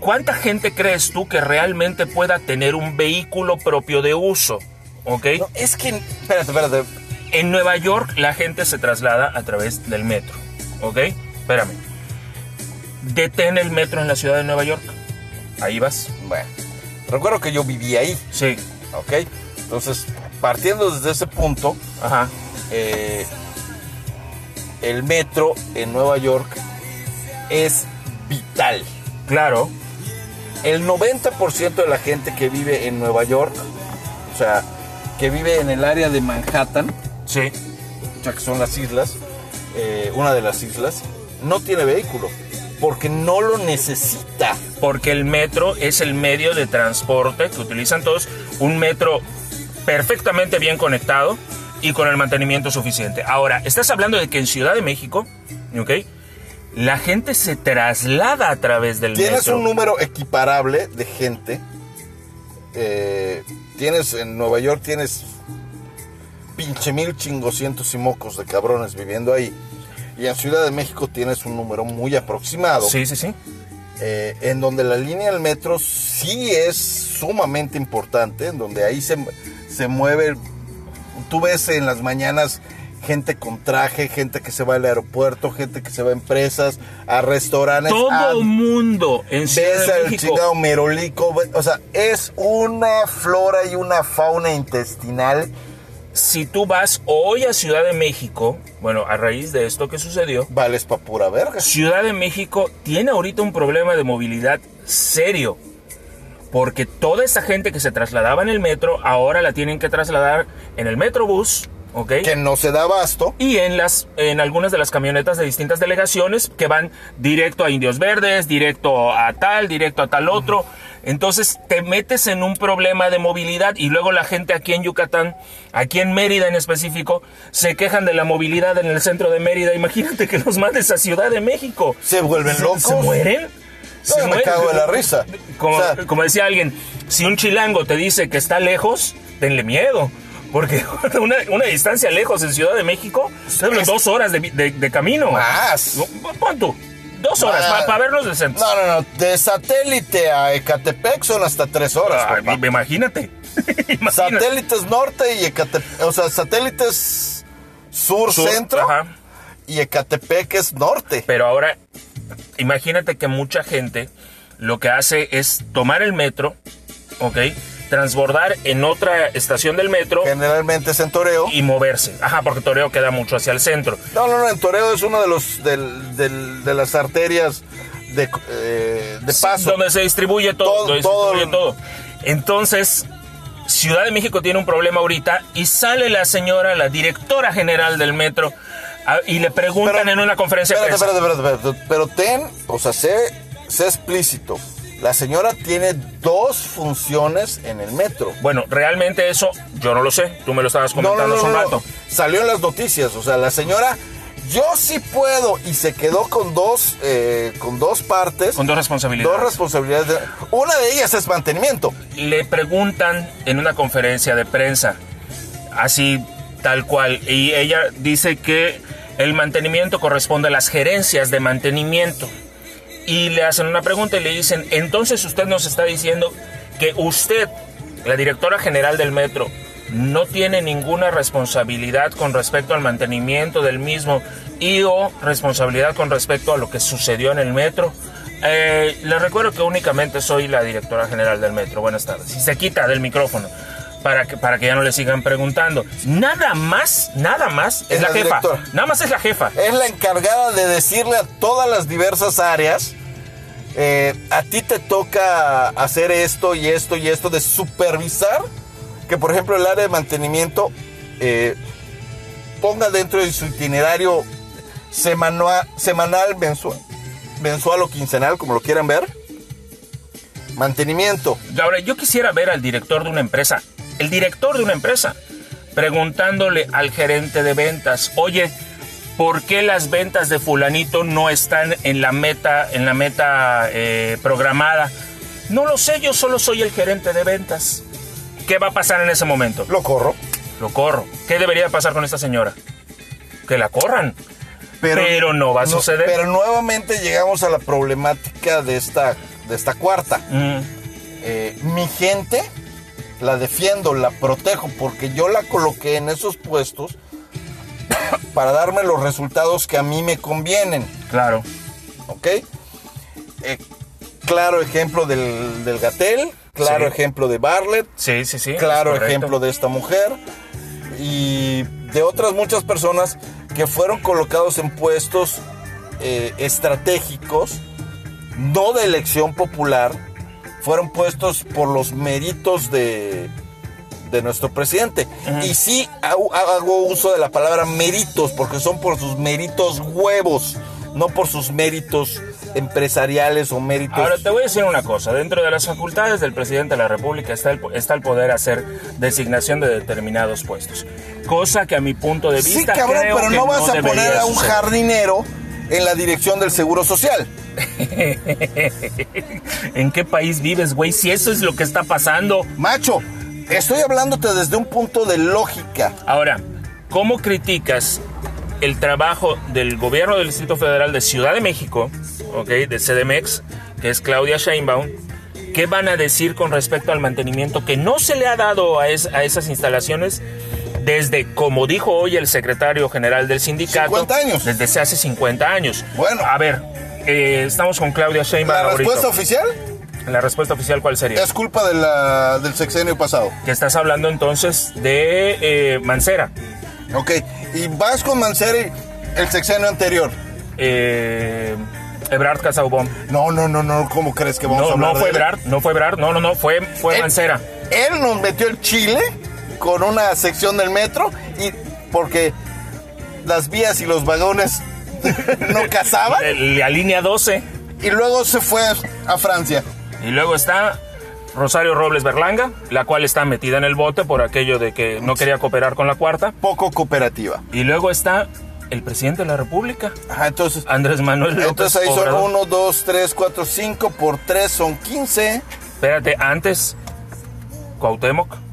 ¿Cuánta gente crees tú que realmente pueda tener un vehículo propio de uso? ¿Ok? No, es que, espérate, espérate. En Nueva York la gente se traslada a través del metro. ¿Ok? Espérame. Detén el metro en la ciudad de Nueva York. Ahí vas. Bueno, recuerdo que yo viví ahí, Sí. ¿ok? Entonces, partiendo desde ese punto, Ajá. eh, el metro en Nueva York es vital. Claro. El 90% de la gente que vive en Nueva York, o sea, que vive en el área de Manhattan, Sí. sea, que son las islas, eh, una de las islas, no tiene vehículo, porque no lo necesita. Porque el metro es el medio de transporte que utilizan todos. Un metro perfectamente bien conectado y con el mantenimiento suficiente. Ahora, estás hablando de que en Ciudad de México, ¿ok? La gente se traslada a través del Tienes metro. un número equiparable de gente. eh, tienes en Nueva York, tienes pinche mil chingoscientos y mocos de cabrones viviendo ahí. Y en Ciudad de México tienes un número muy aproximado. Sí, sí, sí. eh, en donde la línea del metro sí es sumamente importante, en donde ahí se, se mueve, tú ves en las mañanas gente con traje, gente que se va al aeropuerto, gente que se va a empresas, a restaurantes, Todo mundo en Ciudad ves de México. chingado merolico, o sea, es una flora y una fauna intestinal. Si tú vas hoy a Ciudad de México, bueno, a raíz de esto que sucedió, Vales pa' pura verga. Ciudad de México tiene ahorita un problema de movilidad serio. Porque toda esta gente que se trasladaba en el metro, ahora la tienen que trasladar en el metrobús, ¿ok? Que no se da abasto. Y en, las, en algunas de las camionetas de distintas delegaciones que van directo a Indios Verdes, directo a tal, directo a tal otro. Entonces te metes en un problema de movilidad y luego la gente aquí en Yucatán, aquí en Mérida en específico, se quejan de la movilidad en el centro de Mérida. Imagínate que los mandes a Ciudad de México. Se vuelven ¿Se- locos. ¿Se mueren? No, Se me cago de la risa. Como, O sea, como decía alguien, si un chilango te dice que está lejos, tenle miedo. Porque una, una distancia lejos en Ciudad de México, Es- dos horas de, de- de camino. Más. Tú, dos horas Ah. para vernos del centro. No, no, no. De satélite a Ecatepec son hasta tres horas. Papá. imagínate. Imagínate. Satélites norte y Ecatepec. O sea, satélites sur, Sur, centro ajá. y Ecatepec es norte. Pero ahora, imagínate que mucha gente lo que hace es tomar el metro, ¿ok? Transbordar en otra estación del metro Generalmente es en Toreo. y moverse. Ajá, porque Toreo queda mucho hacia el centro. No, no, no. En Toreo es uno de los del- del- de las arterias de, eh, de paso. Donde se distribuye todo. Todo- donde se todo distribuye todo. Entonces, Ciudad de México tiene un problema ahorita y sale la señora, la directora general del metro, a- y le preguntan Pero- en una conferencia de Espérate, prensa. espérate, espérate, espérate. Pero ten, o sea, sé, sé explícito. La señora tiene dos funciones en el metro. Bueno, realmente eso yo no lo sé. Tú me lo estabas comentando hace un rato. Salió en las noticias. O sea, la señora, yo sí puedo. Y se quedó con dos, eh, con dos partes. Con dos responsabilidades. Dos responsabilidades. Una de ellas es mantenimiento. Le preguntan en una conferencia de prensa, así tal cual, y ella dice que el mantenimiento corresponde a las gerencias de mantenimiento y le hacen una pregunta y le dicen, entonces usted nos está diciendo que usted, la directora general del metro, no tiene ninguna responsabilidad con respecto al mantenimiento del mismo y o responsabilidad con respecto a lo que sucedió en el metro. Eh, le recuerdo que únicamente soy la directora general del metro. Buenas tardes. Y se quita del micrófono para que, para que ya no le sigan preguntando. Nada más, nada más es, la, jefa. Nada más es la jefa. Es la encargada de decirle a todas las diversas áreas, eh, a ti te toca hacer esto y esto y esto, de supervisar que, por ejemplo, el área de mantenimiento eh, ponga dentro de su itinerario semanal, semanal mensual, mensual o quincenal, como lo quieran ver, mantenimiento. Ahora, yo quisiera ver al director de una empresa el director de una empresa, preguntándole al gerente de ventas, oye, ¿por qué las ventas de fulanito no están en la meta, en la meta eh, programada? No lo sé, yo solo soy el gerente de ventas. ¿Qué va a pasar en ese momento? Lo corro. Lo corro. ¿Qué debería pasar con esta señora? Que la corran. Pero, no va a suceder. Pero nuevamente llegamos a la problemática de esta, de esta cuarta. Mm. Eh, mi gente la defiendo, la protejo, porque yo la coloqué en esos puestos para darme los resultados que a mí me convienen. Claro. ¿Ok? Eh, claro ejemplo del, del Gatel, claro ejemplo de Bartlett. Sí, sí, sí. Claro ejemplo de esta mujer y de otras muchas personas que fueron colocados en puestos eh, estratégicos, no de elección popular, fueron puestos por los méritos de, de nuestro presidente. Y sí hago uso de la palabra méritos, porque son por sus méritos huevos, no por sus méritos empresariales o méritos... Ahora te voy a decir una cosa, dentro de las facultades del presidente de la República está el, está el poder hacer designación de determinados puestos, cosa que a mi punto de vista... Sí, cabrón, pero no, vas a poner a un jardinero en la dirección del Seguro Social. ¿En qué país vives, güey? Si eso es lo que está pasando. Macho, estoy hablándote desde un punto de lógica. Ahora, ¿cómo criticas el trabajo del gobierno del Distrito Federal de Ciudad de México, ok, de CDMX, que es Claudia Sheinbaum? ¿Qué van a decir con respecto al mantenimiento que no se le ha dado a, a esas instalaciones desde, como dijo hoy el secretario general del sindicato, 50 años. Desde hace 50 años. Bueno. A ver, eh, estamos con Claudia Sheinbaum. ¿La respuesta oficial? ¿La respuesta oficial cuál sería? Es culpa de la, del sexenio pasado. Que estás hablando entonces de eh, Mancera. Ok, y vas con Mancera el sexenio anterior. Eh, Ebrard Casaubon. No, no, no, no, ¿cómo crees que vamos no, a hablar No fue Ebrard, no fue Ebrard, no, no, no, fue, fue Mancera. Él nos metió el Chile con una sección del metro y porque las vías y los vagones no cazaban. La, línea 12. Y luego se fue a Francia. Y luego está Rosario Robles Berlanga, la cual está metida en el bote por aquello de que no quería cooperar con la cuarta. Poco cooperativa. Y luego está el presidente de la República. Ajá, entonces. Andrés Manuel López Entonces ahí son 1, 2, 3, 4, 5. Por 3 son 15. Espérate, antes. Cuauhtémoc.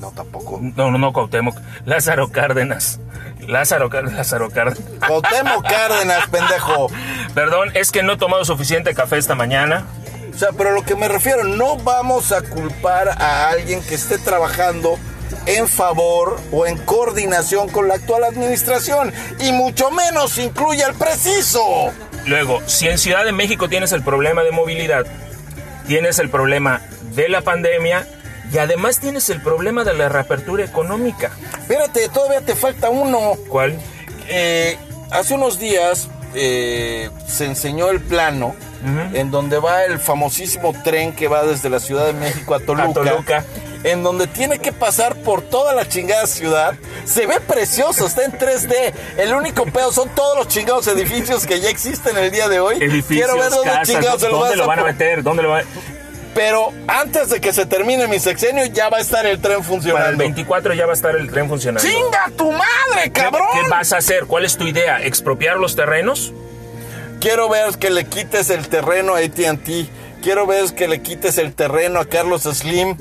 No, tampoco. No, no, no, Cuauhtémoc. Lázaro Cárdenas. Lázaro, Lázaro Cárdenas. Cuauhtémoc Cárdenas, pendejo. Perdón, es que no he tomado suficiente café esta mañana. O sea, pero lo que me refiero, no vamos a culpar a alguien que esté trabajando en favor o en coordinación con la actual administración y mucho menos incluye al preciso. Luego, si en Ciudad de México tienes el problema de movilidad, tienes el problema de la pandemia y además tienes el problema de la reapertura económica. Espérate, todavía te falta uno. ¿Cuál? Eh, hace unos días eh, se enseñó el plano en donde va el famosísimo tren que va desde la Ciudad de México a Toluca. A Toluca. en donde tiene que pasar por toda la chingada ciudad. Se ve precioso, está en 3D. El único pedo son todos los chingados edificios que ya existen el día de hoy. Edificios, Quiero ver dónde casas, chingados se lo, ¿dónde vas lo van a meter? ¿Dónde lo van a... Pero antes de que se termine mi sexenio, ya va a estar el tren Para el funcionando. 24 ya va a estar el tren funcionando. ¡Chinga tu madre, ¿Qué, cabrón! qué vas a hacer? ¿Cuál es tu idea? ¿Expropiar los terrenos? Quiero ver que le quites el terreno a ATT. Quiero ver que le quites el terreno a Carlos Slim.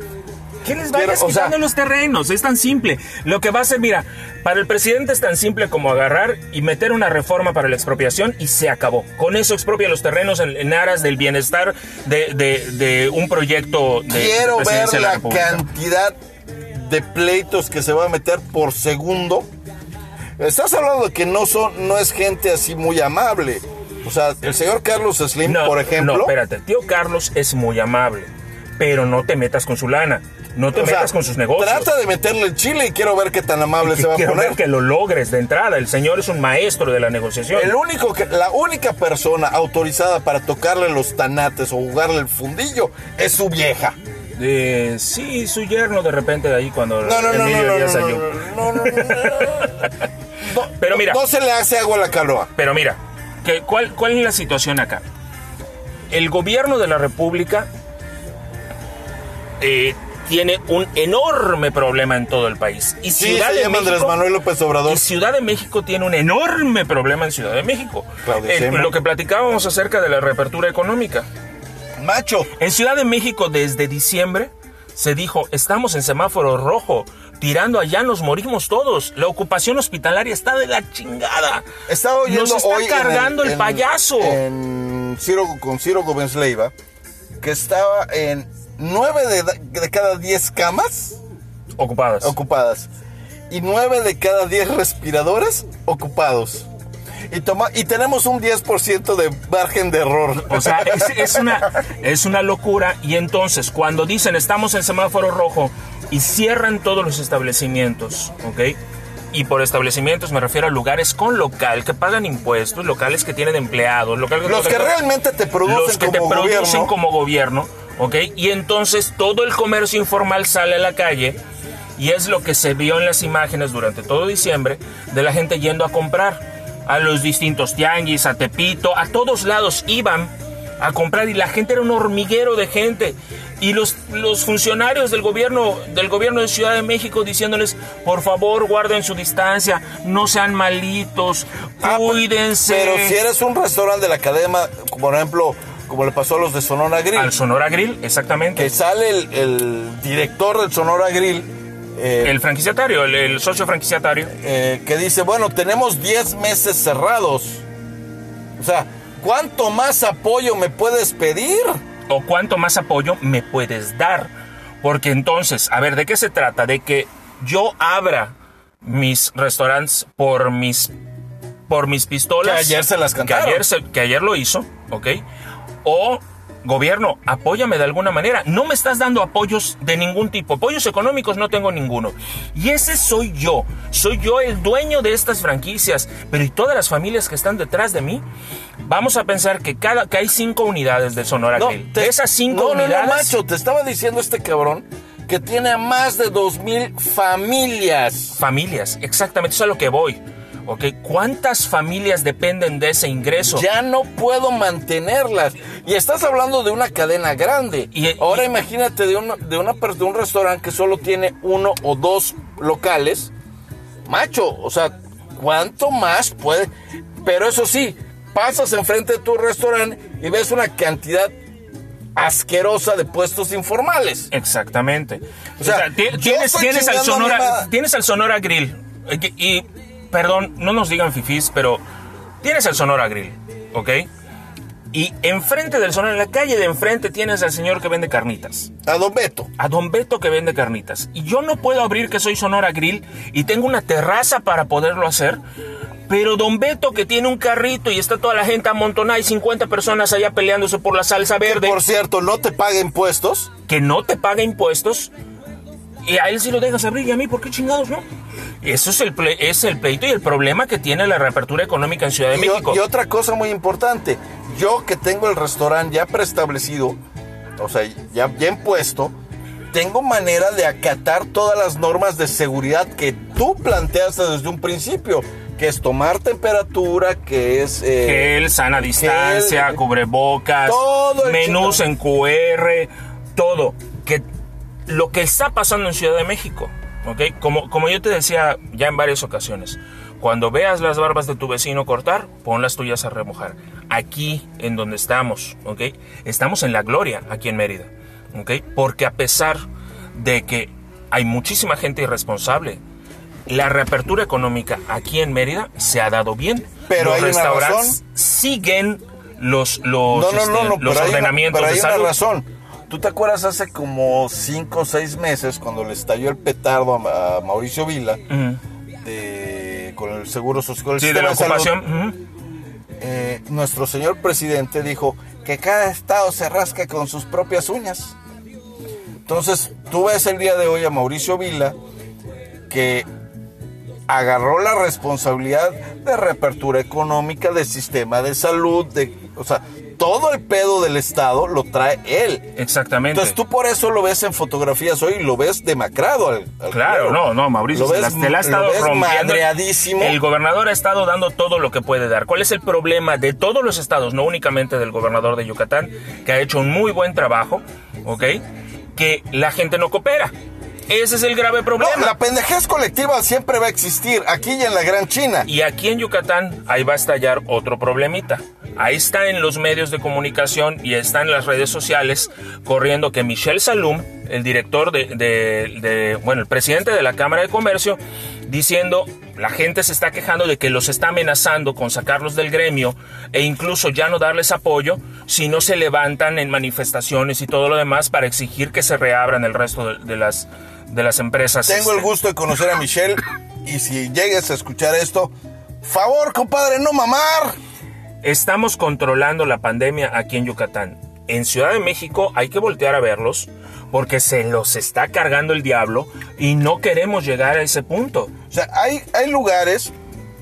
¿Qué les vayas o sea- quitando los terrenos? Es tan simple. Lo que va a hacer, mira, para el presidente es tan simple como agarrar y meter una reforma para la expropiación y se acabó. Con eso expropia los terrenos en, en aras del bienestar de, de- de un proyecto de, Quiero ver la cantidad de pleitos que se va a meter por segundo. Estás hablando de que no son, no es gente así muy amable. O sea, el señor Carlos Slim, No, por ejemplo. No, espérate. Tío Carlos es muy amable, pero no te metas con su lana. No te o sea, metas con sus negocios. Trata de meterle el chile y quiero ver qué tan amable Que se va a quiero poner. ver que lo logres de entrada. El señor es un maestro de la negociación. El único que, la única persona autorizada para tocarle los tanates o jugarle el fundillo es su vieja. Eh, sí, su yerno de repente de ahí cuando No, no, Emilio no, Díaz no, no, no, no, no, no. No, Pero mira. No se le hace agua a la canoa. Pero mira, que, ¿cuál, ¿cuál es la situación acá? El gobierno de la República eh, tiene un enorme problema en todo el país. Y Sí, Ciudad se de llama Andrés México- Manuel López Obrador. Y Ciudad de México tiene un enorme problema en Ciudad de México. Eh, lo que platicábamos acerca de la reapertura económica. Macho, En Ciudad de México desde diciembre se dijo, estamos en semáforo rojo, tirando allá nos morimos todos. La ocupación hospitalaria está de la chingada. estaba oyendo Nos está hoy en cargando el, en- payaso. En Ciro, con Ciro Gómez Leiva, que estaba en nueve de, de cada diez camas Ocupadas. ocupadas y nueve de cada diez respiradores ocupados. Y, toma, y tenemos un 10% de margen de error. O sea, es, es una, es una locura. Y entonces, cuando dicen estamos en semáforo rojo y cierran todos los establecimientos, ¿ok? Y por establecimientos me refiero a lugares con local que pagan impuestos, locales que tienen empleados, locales Los que realmente te producen los que te como producen gobierno. como gobierno, ¿ok? Y entonces todo el comercio informal sale a la calle y es lo que se vio en las imágenes durante todo diciembre de la gente yendo a comprar a los distintos tianguis, a Tepito, a todos lados iban a comprar y la gente era un hormiguero de gente y los, los funcionarios del gobierno del gobierno de Ciudad de México diciéndoles por favor guarden su distancia no sean malitos Ah, pues, cuídense Pero si eres un restaurante de la cadena, por ejemplo, como le pasó a los de Sonora Grill, al Sonora Grill exactamente que sale el, el director del Sonora Grill, eh, El franquiciatario, el, el socio franquiciatario. eh, que dice, bueno, tenemos 10 meses cerrados. O sea, ¿cuánto más apoyo me puedes pedir? ¿O cuánto más apoyo me puedes dar? Porque entonces, a ver, ¿de qué se trata? De que yo abra mis restaurantes por mis por mis pistolas. Que ayer se las que cantaron. ayer, se- que ayer lo hizo, ¿ok? O gobierno, apóyame de alguna manera. No me estás dando apoyos de ningún tipo. Apoyos económicos no tengo ninguno. Y ese soy yo. Soy yo el dueño de estas franquicias. Pero ¿y todas las familias que están detrás de mí? Vamos a pensar que, cada, que hay cinco unidades de Sonora Grill. te- de esas cinco no, no, unidades... no, macho, te estaba diciendo este cabrón que tiene a más de dos mil familias. Familias, exactamente, eso es a lo que voy. ¿Ok? ¿Cuántas familias dependen de ese ingreso? Ya no puedo mantenerlas. Y estás hablando de una cadena grande. Y- Ahora y- imagínate de, una, de, una, de un restaurante que solo tiene uno o dos locales. Macho, o sea, ¿cuánto más puede? Pero eso sí, pasas enfrente de tu restaurante y ves una cantidad asquerosa de puestos informales. Exactamente. O sea, sea, ti- yo tienes, tienes, al Sonora, tienes al Sonora Grill. Y, perdón, no nos digan fifís, pero tienes al Sonora Grill, ¿ok? Y enfrente del Sonora, en la calle de enfrente, tienes al señor que vende carnitas. A Don Beto. a Don Beto que vende carnitas. Y yo no puedo abrir que soy Sonora Grill y tengo una terraza para poderlo hacer. Pero Don Beto que tiene un carrito y está toda la gente amontonada y 50 personas allá peleándose por la salsa verde, Por cierto, no te paga impuestos. que no te paga impuestos, y a él sí lo dejas abrir y a mí, ¿por qué chingados no? Eso es el, ple- es el pleito y el problema que tiene la reapertura económica en Ciudad de Y, o- México. y otra cosa muy importante, yo que tengo el restaurante ya preestablecido, o sea, ya, ya impuesto, tengo manera de acatar todas las normas de seguridad que tú planteaste desde un principio, que es tomar temperatura, que es... Eh, gel, sana distancia, cubrebocas, todo menús en QR, todo. Que lo que está pasando en Ciudad de México, ¿ok? Como, como yo te decía ya en varias ocasiones, cuando veas las barbas de tu vecino cortar, pon las tuyas a remojar. Aquí, en donde estamos, ¿ok? Estamos en la gloria, aquí en Mérida. Porque a pesar de que hay muchísima gente irresponsable, la reapertura económica aquí en Mérida se ha dado bien. Pero los hay restaurantes siguen los, los, los ordenamientos pero hay de Una razón. ¿Tú te acuerdas hace como cinco o seis meses cuando le estalló el petardo a, Mauricio Vila con el Seguro Social? Sí, de la ocupación. Eh, nuestro señor presidente dijo que cada estado se rasca con sus propias uñas. Entonces, tú ves el día de hoy a Mauricio Vila que agarró la responsabilidad de reapertura económica, del sistema de salud, de, o sea, todo el pedo del Estado lo trae él. Exactamente. Entonces tú por eso lo ves en fotografías hoy y lo ves demacrado. Al, claro, no, no, Mauricio, lo se, la, ha estado rompiendo. El gobernador ha estado dando todo lo que puede dar. ¿Cuál es el problema de todos los estados, no únicamente del gobernador de Yucatán, que ha hecho un muy buen trabajo, ¿ok? Que la gente no coopera. Ese es el grave problema. la pendejez colectiva siempre va a existir, aquí y en la Gran China. Y aquí en Yucatán, ahí va a estallar otro problemita. Ahí está en los medios de comunicación y está en las redes sociales corriendo que Michel Salum, el director de, bueno, el presidente de la Cámara de Comercio, diciendo la gente se está quejando de que los está amenazando con sacarlos del gremio e incluso ya no darles apoyo si no se levantan en manifestaciones y todo lo demás para exigir que se reabran el resto de, las, de las empresas. Tengo el gusto de conocer a Michelle y si llegues a escuchar esto, favor compadre, no mamar. Estamos controlando la pandemia aquí en Yucatán. En Ciudad de México hay que voltear a verlos porque se los está cargando el diablo y no queremos llegar a ese punto. O sea, hay, hay lugares,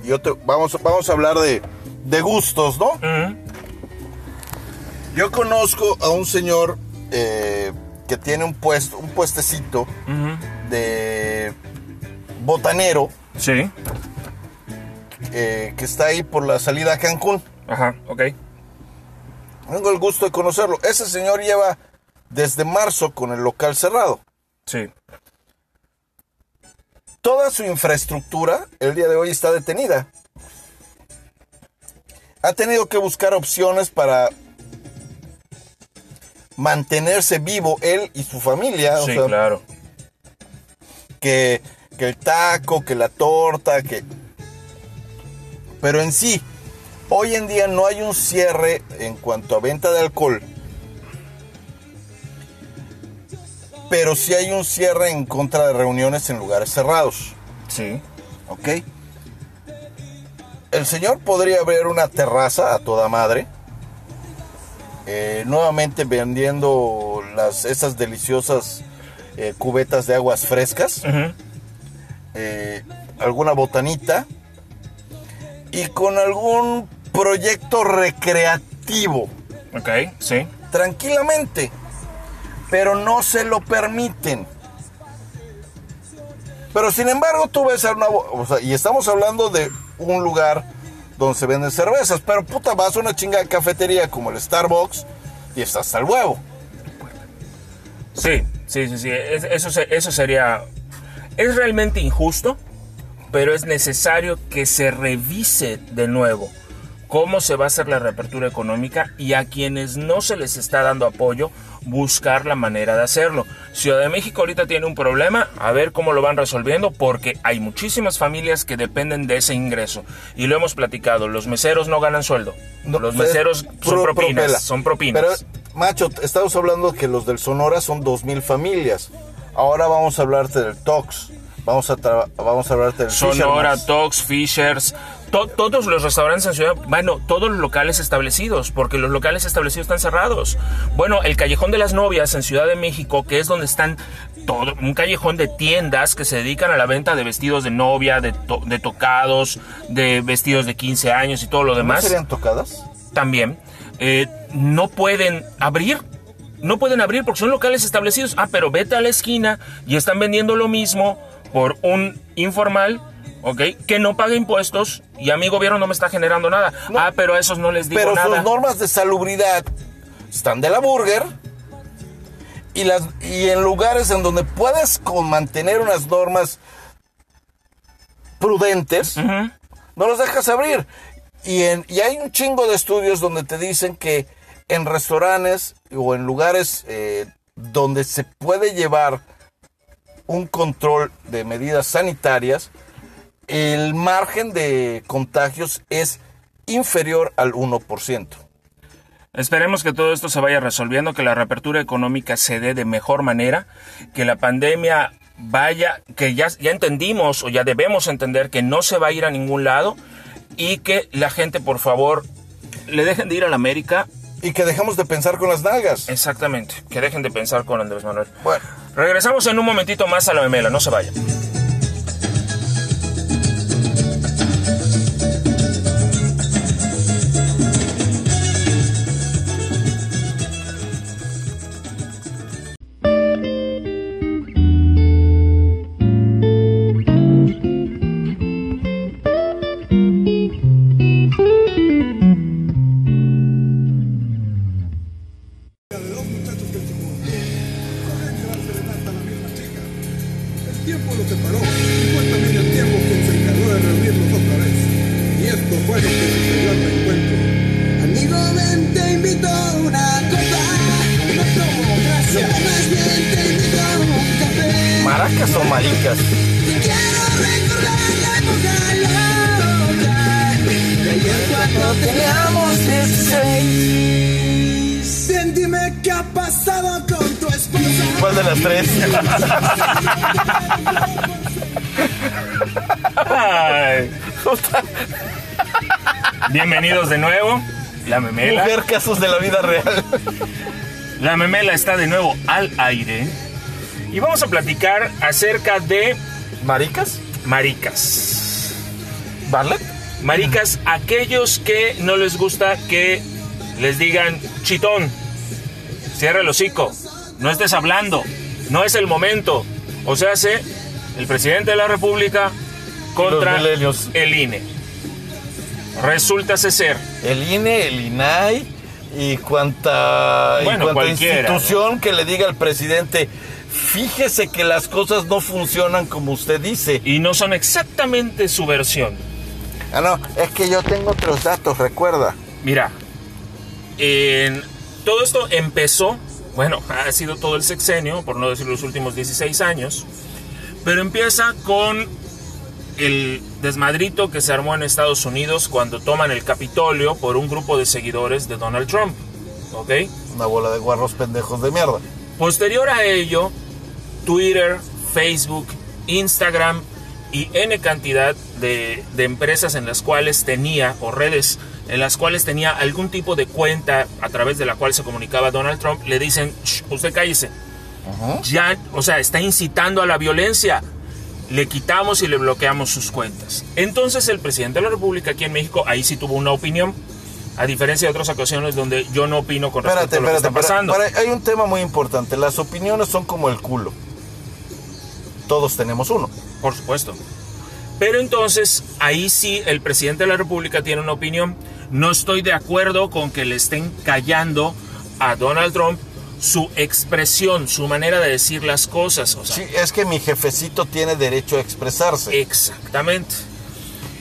y vamos, vamos a hablar de, gustos, ¿no? Yo conozco a un señor eh, que tiene un puesto, un puestecito de botanero. Sí. Eh, que está ahí por la salida a Cancún. Ajá, ok. Tengo el gusto de conocerlo. Ese señor lleva desde marzo con el local cerrado. Sí. Toda su infraestructura el día de hoy está detenida. Ha tenido que buscar opciones para mantenerse vivo él y su familia. Sí, claro. Que, que el taco, que la torta, que... Pero en sí, Hoy en día no hay un cierre en cuanto a venta de alcohol, pero sí hay un cierre en contra de reuniones en lugares cerrados. Sí. ¿Ok? El señor podría abrir una terraza a toda madre. Eh, nuevamente vendiendo las, esas deliciosas eh, cubetas de aguas frescas. Eh, alguna botanita. Y con algún proyecto recreativo. Ok, sí. Tranquilamente. Pero no se lo permiten. Pero sin embargo, tú ves a una. O sea, y estamos hablando de un lugar donde se venden cervezas. Pero puta, vas a una chinga de cafetería como el Starbucks y está hasta el huevo. Sí, sí, sí, sí. Eso, eso sería. Es realmente injusto, pero es necesario que se revise de nuevo cómo se va a hacer la reapertura económica y a quienes no se les está dando apoyo, buscar la manera de hacerlo. Ciudad de México ahorita tiene un problema, a ver cómo lo van resolviendo, porque hay muchísimas familias que dependen de ese ingreso. Y lo hemos platicado, los meseros no ganan sueldo. los meseros son propinas, son propinas. Pero, macho, estamos hablando que los del Sonora son dos mil familias. Ahora vamos a hablarte del Tox. Vamos a, vamos a hablarte del Sonora, Tox, Fishers, todos los restaurantes en Ciudad, bueno, todos los locales establecidos, porque los locales establecidos están cerrados. Bueno, el Callejón de las Novias en Ciudad de México, que es donde están todo, un callejón de tiendas que se dedican a la venta de vestidos de novia, de, de tocados, de vestidos de 15 años y todo lo demás. ¿No serían tocadas? También. Eh, no pueden abrir no pueden abrir porque son locales establecidos. Ah, pero vete a la esquina y están vendiendo lo mismo por un informal, ¿ok? Que no paga impuestos y a mi gobierno no me está generando nada. Ah, pero a esos no les digo Pero nada. sus normas de salubridad están de la burger. Y, las, y en lugares en donde puedes con mantener unas normas prudentes, no los dejas abrir. Y, en, y hay un chingo de estudios donde te dicen que en restaurantes o en lugares eh, donde se puede llevar un control de medidas sanitarias, el margen de contagios es inferior al 1%. Esperemos que todo esto se vaya resolviendo, que la reapertura económica se dé de mejor manera, que la pandemia vaya, que ya, ya entendimos o ya debemos entender que no se va a ir a ningún lado y que la gente, por favor, le dejen de ir a la América. Y que dejemos de pensar con las nalgas. Exactamente, que dejen de pensar con Andrés Manuel. Bueno. Regresamos en un momentito más a la memela, no se vayan. Bienvenidos de nuevo. La memela. Mujer casos de la vida real. La memela está de nuevo al aire. Y vamos a platicar acerca de ¿Maricas? maricas. ¿Barlet? Maricas, aquellos que no les gusta que les digan chitón, cierra el hocico, no estés hablando, no es el momento. O sea, hace el presidente de la República contra el INE. Resulta ser El INE, el INAI y cuanta, y institución que le diga al presidente, fíjese que las cosas no funcionan como usted dice. y no son exactamente su versión. Ah, no, es que yo tengo otros datos, recuerda. Mira, en- todo esto empezó, bueno, ha sido todo el sexenio, por no decir los últimos 16 años, pero empieza con el desmadrito que se armó en Estados Unidos cuando toman el Capitolio por un grupo de seguidores de Donald Trump, ¿ok? Una bola de guarros pendejos de mierda. Posterior a ello, Twitter, Facebook, Instagram y N cantidad de, de empresas en las cuales tenía, o redes en las cuales tenía algún tipo de cuenta a través de la cual se comunicaba Donald Trump, le dicen, "Shh, usted cállese. Ya, o sea, está incitando a la violencia. Le quitamos y le bloqueamos sus cuentas. Entonces el presidente de la República aquí en México, ahí sí tuvo una opinión, a diferencia de otras ocasiones donde yo no opino con respecto Espérate, a lo que espérate, está espérate. pasando. Para- hay un tema muy importante. Las opiniones son como el culo. Todos tenemos uno. Por supuesto. Pero entonces, ahí sí el presidente de la República tiene una opinión. No estoy de acuerdo con que le estén callando a Donald Trump su expresión, su manera de decir las cosas. O sea, Sí, es que mi jefecito tiene derecho a expresarse. Exactamente.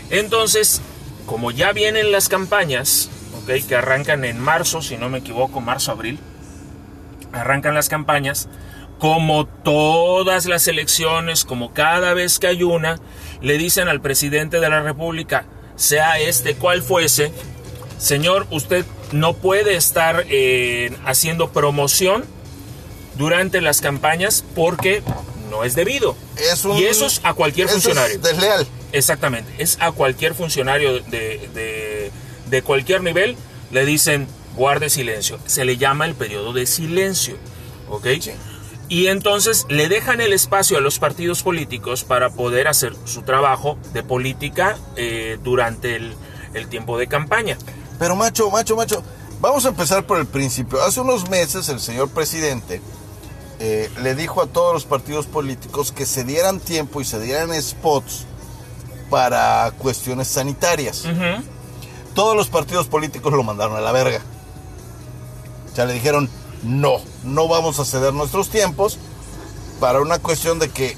Entonces, como ya vienen las campañas, ¿ok? que arrancan en marzo, si no me equivoco, marzo-abril, arrancan las campañas, como todas las elecciones, como cada vez que hay una, le dicen al presidente de la República, sea este cual fuese, señor, usted no puede estar eh, haciendo promoción durante las campañas porque no es debido. Es un- y eso es a cualquier eso es funcionario. desleal. Exactamente, es a cualquier funcionario de, de- de cualquier nivel, le dicen guarde silencio. Se le llama el periodo de silencio, ¿ok? Y entonces le dejan el espacio a los partidos políticos para poder hacer su trabajo de política eh, durante el, el tiempo de campaña. Pero macho, macho, macho, Vamos a empezar por el principio. Hace unos meses el señor presidente eh, le dijo a todos los partidos políticos que se dieran tiempo y se dieran spots para cuestiones sanitarias. Todos los partidos políticos lo mandaron a la verga. O sea, le dijeron, no, no vamos a ceder nuestros tiempos para una cuestión de que,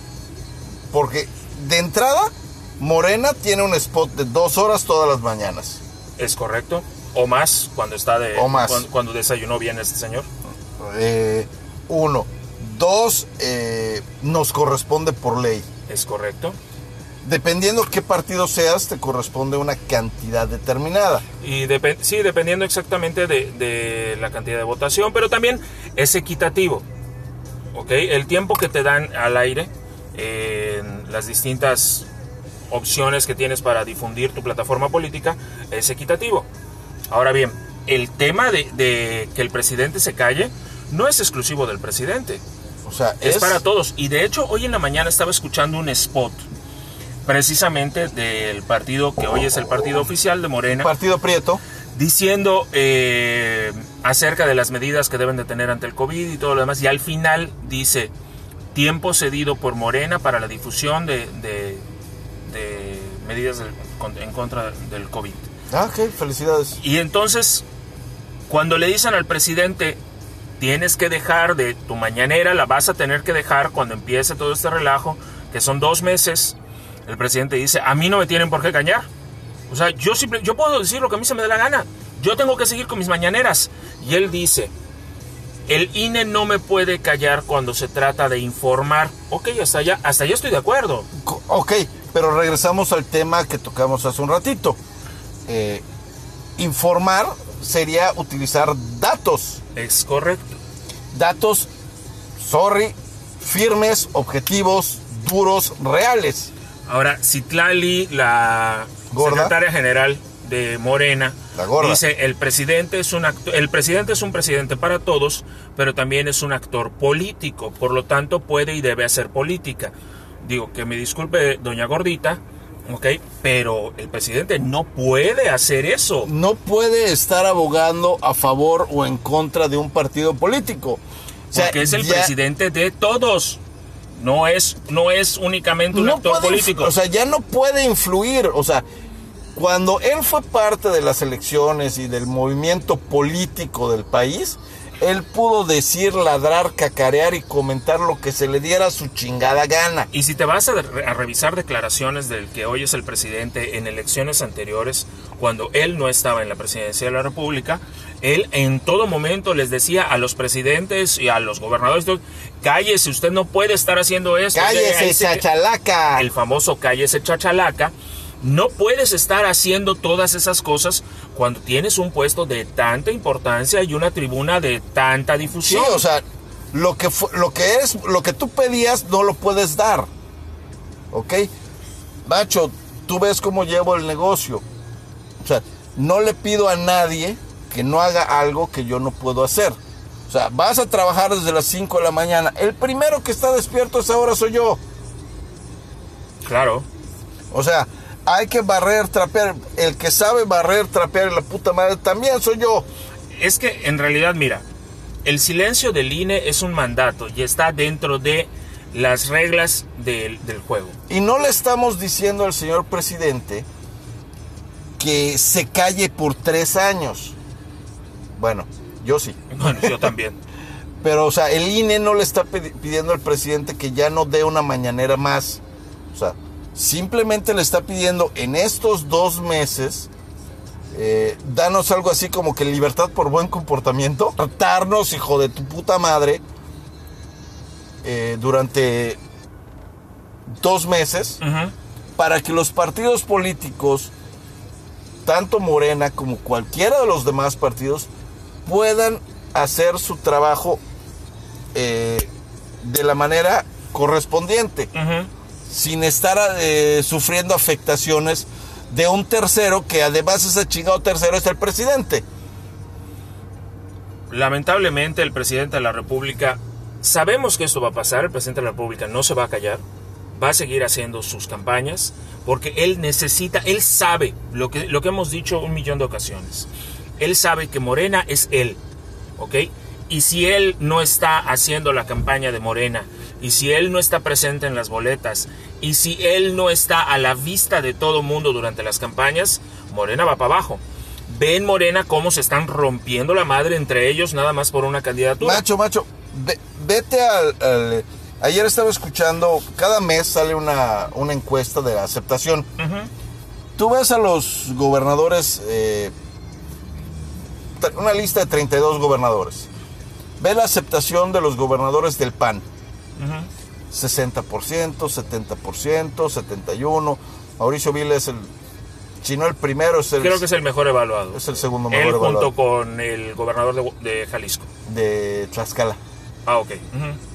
porque de entrada, Morena tiene un spot de dos horas todas las mañanas. Es correcto. O más cuando está de. O más. Cuando, cuando desayunó bien este señor. Eh, uno. Dos, eh, nos corresponde por ley. Es correcto. Dependiendo qué partido seas, te corresponde una cantidad determinada. Y depe- sí, dependiendo exactamente de, de la cantidad de votación, pero también es equitativo. ¿Ok? El tiempo que te dan al aire en las distintas opciones que tienes para difundir tu plataforma política es equitativo. Ahora bien, el tema de, de que el presidente se calle no es exclusivo del presidente. O sea, Es, para todos. Y de hecho, hoy en la mañana estaba escuchando un spot precisamente del partido que hoy es el partido oficial de Morena, Partido Prieto. diciendo eh, acerca de las medidas que deben de tener ante el COVID y todo lo demás. Y al final dice, tiempo cedido por Morena para la difusión de medidas del- en contra del COVID. Ah, ok, felicidades. Y entonces, cuando le dicen al presidente, tienes que dejar de tu mañanera, la vas a tener que dejar cuando empiece todo este relajo, que son dos meses, el presidente dice, a mí no me tienen por qué engañar. O sea, yo, simple, yo puedo decir lo que a mí se me dé la gana. Yo tengo que seguir con mis mañaneras. Y él dice, el INE no me puede callar cuando se trata de informar. Ok, hasta allá, hasta allá estoy de acuerdo. Ok, pero regresamos al tema que tocamos hace un ratito. Eh, informar sería utilizar datos. Es correcto. Datos, sorry, firmes, objetivos, duros, reales. Ahora, Citlali, la Gorda. secretaria general de Morena, La gorda. dice el presidente es un el presidente es un presidente para todos, pero también es un actor político, por lo tanto puede y debe hacer política. Digo que me disculpe doña Gordita, ok, pero el presidente no puede hacer eso. No puede estar abogando a favor o en contra de un partido político. O sea, porque es el ya- presidente de todos. No es, no es únicamente un no actor puede político. O sea, ya no puede influir. O sea, cuando él fue parte de las elecciones y del movimiento político del país, él pudo decir, ladrar, cacarear y comentar lo que se le diera su chingada gana. Y si te vas a, a revisar declaraciones del que hoy es el presidente en elecciones anteriores, cuando él no estaba en la presidencia de la República, él en todo momento les decía a los presidentes y a los gobernadores, cállese, usted no puede estar haciendo esto. ¡Cállese, se- chachalaca! El famoso cállese chachalaca. No puedes estar haciendo todas esas cosas cuando tienes un puesto de tanta importancia y una tribuna de tanta Sí, difusión. o sea, lo que, lo que es, lo que tú pedías no lo puedes dar. ¿Ok? Macho, tú ves cómo llevo el negocio. O sea, no le pido a nadie que no haga algo que yo no puedo hacer. O sea, vas a trabajar desde las 5 de la mañana. El primero que está despierto a esa hora soy yo. Claro. O sea, hay que barrer, trapear. El que sabe barrer, trapear la puta madre también soy yo. Es que en realidad, mira, el silencio del INE es un mandato y está dentro de las reglas del, del juego. Y no le estamos diciendo al señor presidente que se calle por tres años. Bueno, yo sí. Bueno, yo también. Pero, o sea, el INE no le está pidi- pidiendo al presidente que ya no dé una mañanera más. O sea, simplemente le está pidiendo en estos dos meses, eh, danos algo así como que libertad por buen comportamiento. Tratarnos, hijo de tu puta madre, eh, durante dos meses para que los partidos políticos, tanto Morena como cualquiera de los demás partidos, puedan hacer su trabajo eh, de la manera correspondiente. Sin estar eh, sufriendo afectaciones de un tercero, que además ese chingado tercero es el presidente. Lamentablemente el presidente de la República, sabemos que esto va a pasar, el presidente de la República no se va a callar, va a seguir haciendo sus campañas, porque él necesita, él sabe lo que, lo que hemos dicho un millón de ocasiones. Él sabe que Morena es él, ¿ok? Y si él no está haciendo la campaña de Morena, y si él no está presente en las boletas, y si él no está a la vista de todo mundo durante las campañas, Morena va para abajo. Ven Morena cómo se están rompiendo la madre entre ellos nada más por una candidatura. Macho, macho, ve- vete al, al- Ayer estaba escuchando, cada mes sale una, una encuesta de aceptación. Tú ves a los gobernadores, eh, una lista de 32 gobernadores. Ve la aceptación de los gobernadores del PAN. 60%, 70%, 71%. Mauricio Vila es el, si no el primero, es el, Creo que es el mejor evaluado. es el segundo mejor Él evaluado. junto con el gobernador de, de Jalisco. de Tlaxcala. Ah, ok.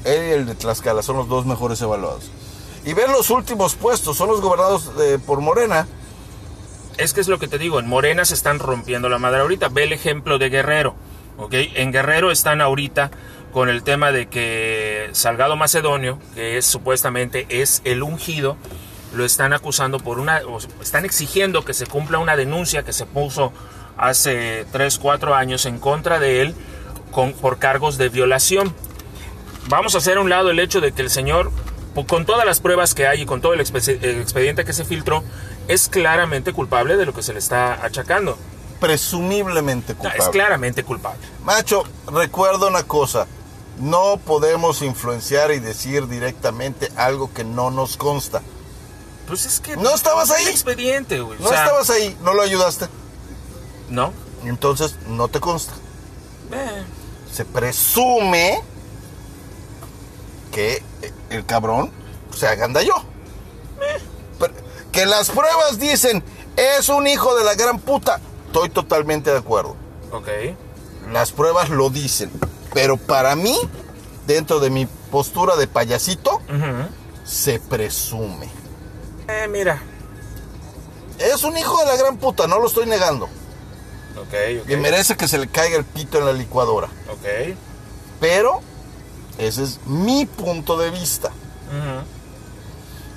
Él y el de Tlaxcala son los dos mejores evaluados. Y ver los últimos puestos, son los gobernados eh, por Morena. Es que es lo que te digo, en Morena se están rompiendo la madre ahorita. Ve el ejemplo de Guerrero, ¿ok? En Guerrero están ahorita con el tema de que Salgado Macedonio, que es supuestamente es el ungido, lo están acusando por una, o están exigiendo que se cumpla una denuncia que se puso hace 3, 4 años en contra de él con, por cargos de violación. Vamos a hacer a un lado el hecho de que el señor, con todas las pruebas que hay y con todo el expe- el expediente que se filtró, es claramente culpable de lo que se le está achacando. Presumiblemente No, culpable. Es claramente culpable. Macho, recuerda una cosa. No podemos influenciar y decir directamente algo que no nos consta. Pues es que... No estabas ahí. Expediente, güey. o No sea, estabas ahí, no lo ayudaste. No. Entonces, no te consta. Eh, Se presume que el cabrón se agandalló. Pero- Que las pruebas dicen, es un hijo de la gran puta. Estoy totalmente de acuerdo. ok. Las pruebas lo dicen. Pero para mí, dentro de mi postura de payasito, se presume. Eh, mira. Es un hijo de la gran puta, no lo estoy negando. Ok, ok. Y merece que se le caiga el pito en la licuadora. Ok. Pero ese es mi punto de vista.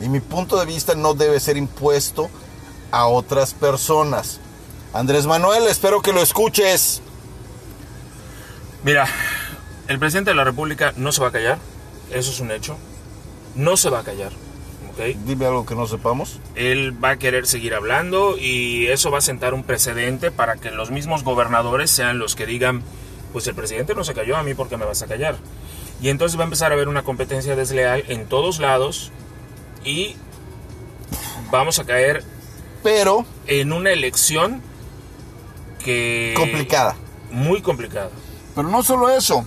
Y mi punto de vista no debe ser impuesto a otras personas. Andrés Manuel, espero que lo escuches. Mira, el presidente de la República no se va a callar. Eso es un hecho. No se va a callar. Dime algo que no sepamos. él va a querer seguir hablando y eso va a sentar un precedente para que los mismos gobernadores sean los que digan, pues el presidente no se cayó a mí porque me vas a callar. Y entonces va a empezar a haber una competencia desleal en todos lados y vamos a caer Pero en una elección que... complicada. Muy complicada. Pero no solo eso.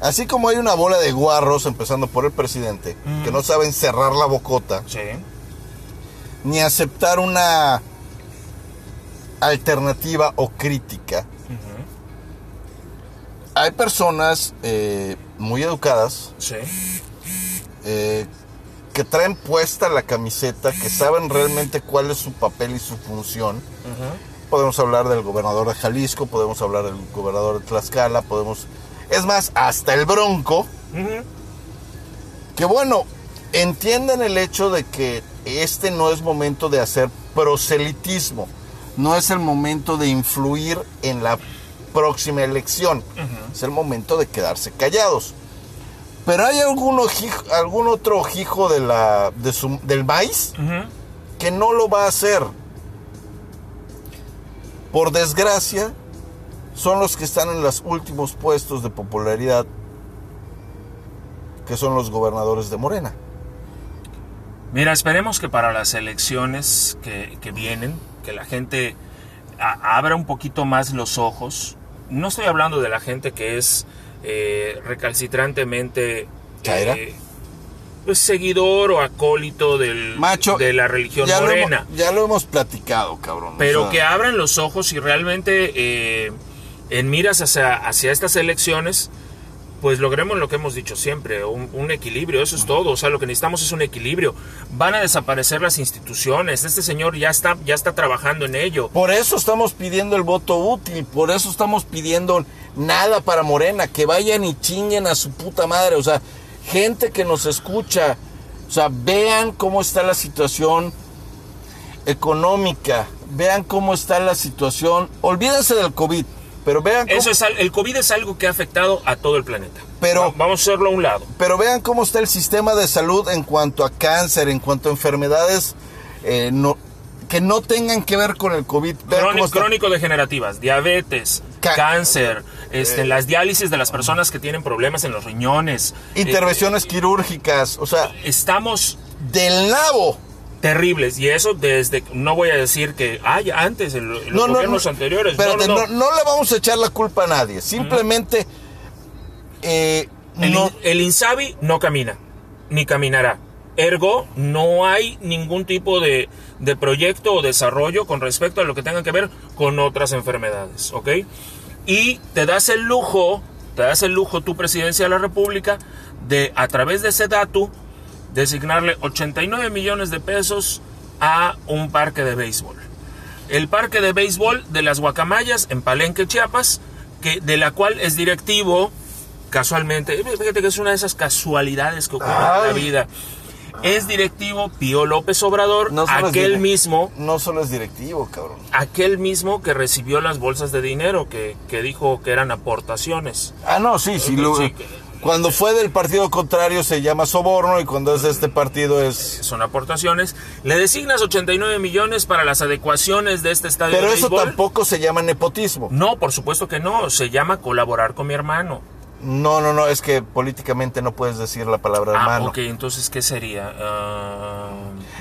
Así como hay una bola de guarros, empezando por el presidente, que no saben cerrar la bocota, Sí. ni aceptar una alternativa o crítica. Hay personas eh, muy educadas Sí. eh, que traen puesta la camiseta, que saben realmente cuál es su papel y su función. Podemos hablar del gobernador de Jalisco, podemos hablar del gobernador de Tlaxcala, podemos... Es más, hasta el Bronco, que bueno, entienden el hecho de que este no es momento de hacer proselitismo, no es el momento de influir en la próxima elección, es el momento de quedarse callados. Pero hay algún, ojijo- algún otro hijo de la, de su- del maíz que no lo va a hacer. Por desgracia, son los que están en los últimos puestos de popularidad, que son los gobernadores de Morena. Mira, esperemos que para las elecciones que, que vienen, que la gente a- abra un poquito más los ojos. No estoy hablando de la gente que es eh, recalcitrantemente eh, pues, seguidor o acólito del, Macho, de la religión ya lo, morena. hemos, ya lo hemos platicado, cabrón. o Pero sea, que abran los ojos y realmente eh, en miras hacia, estas elecciones, pues logremos lo que hemos dicho siempre, un, un equilibrio, eso es todo. O sea, lo que necesitamos es un equilibrio. Van a desaparecer las instituciones. Este señor ya está, ya está trabajando en ello. Por eso estamos pidiendo el voto útil, por eso estamos pidiendo nada para Morena, que vayan y chinguen a su puta madre, o sea, gente que nos escucha, o sea, vean cómo está la situación económica, vean cómo está la situación. Olvídense del COVID, pero vean cómo, Eso es, el COVID es algo que ha afectado a todo el planeta. Pero- Va- vamos a hacerlo a un lado. pero vean cómo está el sistema de salud en cuanto a cáncer, en cuanto a enfermedades eh, no- que no tengan que ver con el COVID. Crónico, está. crónico-degenerativas, diabetes, cáncer, este, las diálisis de las personas que tienen problemas en los riñones. Intervenciones quirúrgicas, o sea, Eh, estamos del nabo. Terribles y eso desde no voy a decir que ay antes en, lo- en los gobiernos anteriores no, espérate, no, no. no, no le vamos a echar la culpa a nadie. Simplemente eh, el Insabi no camina ni caminará ergo no hay ningún tipo de, de proyecto o desarrollo con respecto a lo que tenga que ver con otras enfermedades ¿ok? y te das el lujo te das el lujo tu presidencia de la república de a través de ese dato designarle 89 millones de pesos a un parque de béisbol el parque de béisbol de las Guacamayas en Palenque, Chiapas, que, de la cual es directivo, casualmente, fíjate que es una de esas casualidades que ocurren en la vida. Es directivo Pío López Obrador, no aquel mismo, No solo es directivo, cabrón. aquel mismo que recibió las bolsas de dinero, que, que dijo que eran aportaciones. Ah, no, sí, sí. lo- Sí. Cuando fue del partido contrario se llama soborno y cuando es de este partido es... Son aportaciones. Le designas 89 millones para las adecuaciones de este estadio Pero de eso béisbol. tampoco se llama nepotismo. No, por supuesto que no. Se llama colaborar con mi hermano. No, no, no, es que políticamente no puedes decir la palabra Ah, hermano. ok, entonces, ¿qué sería? Ah,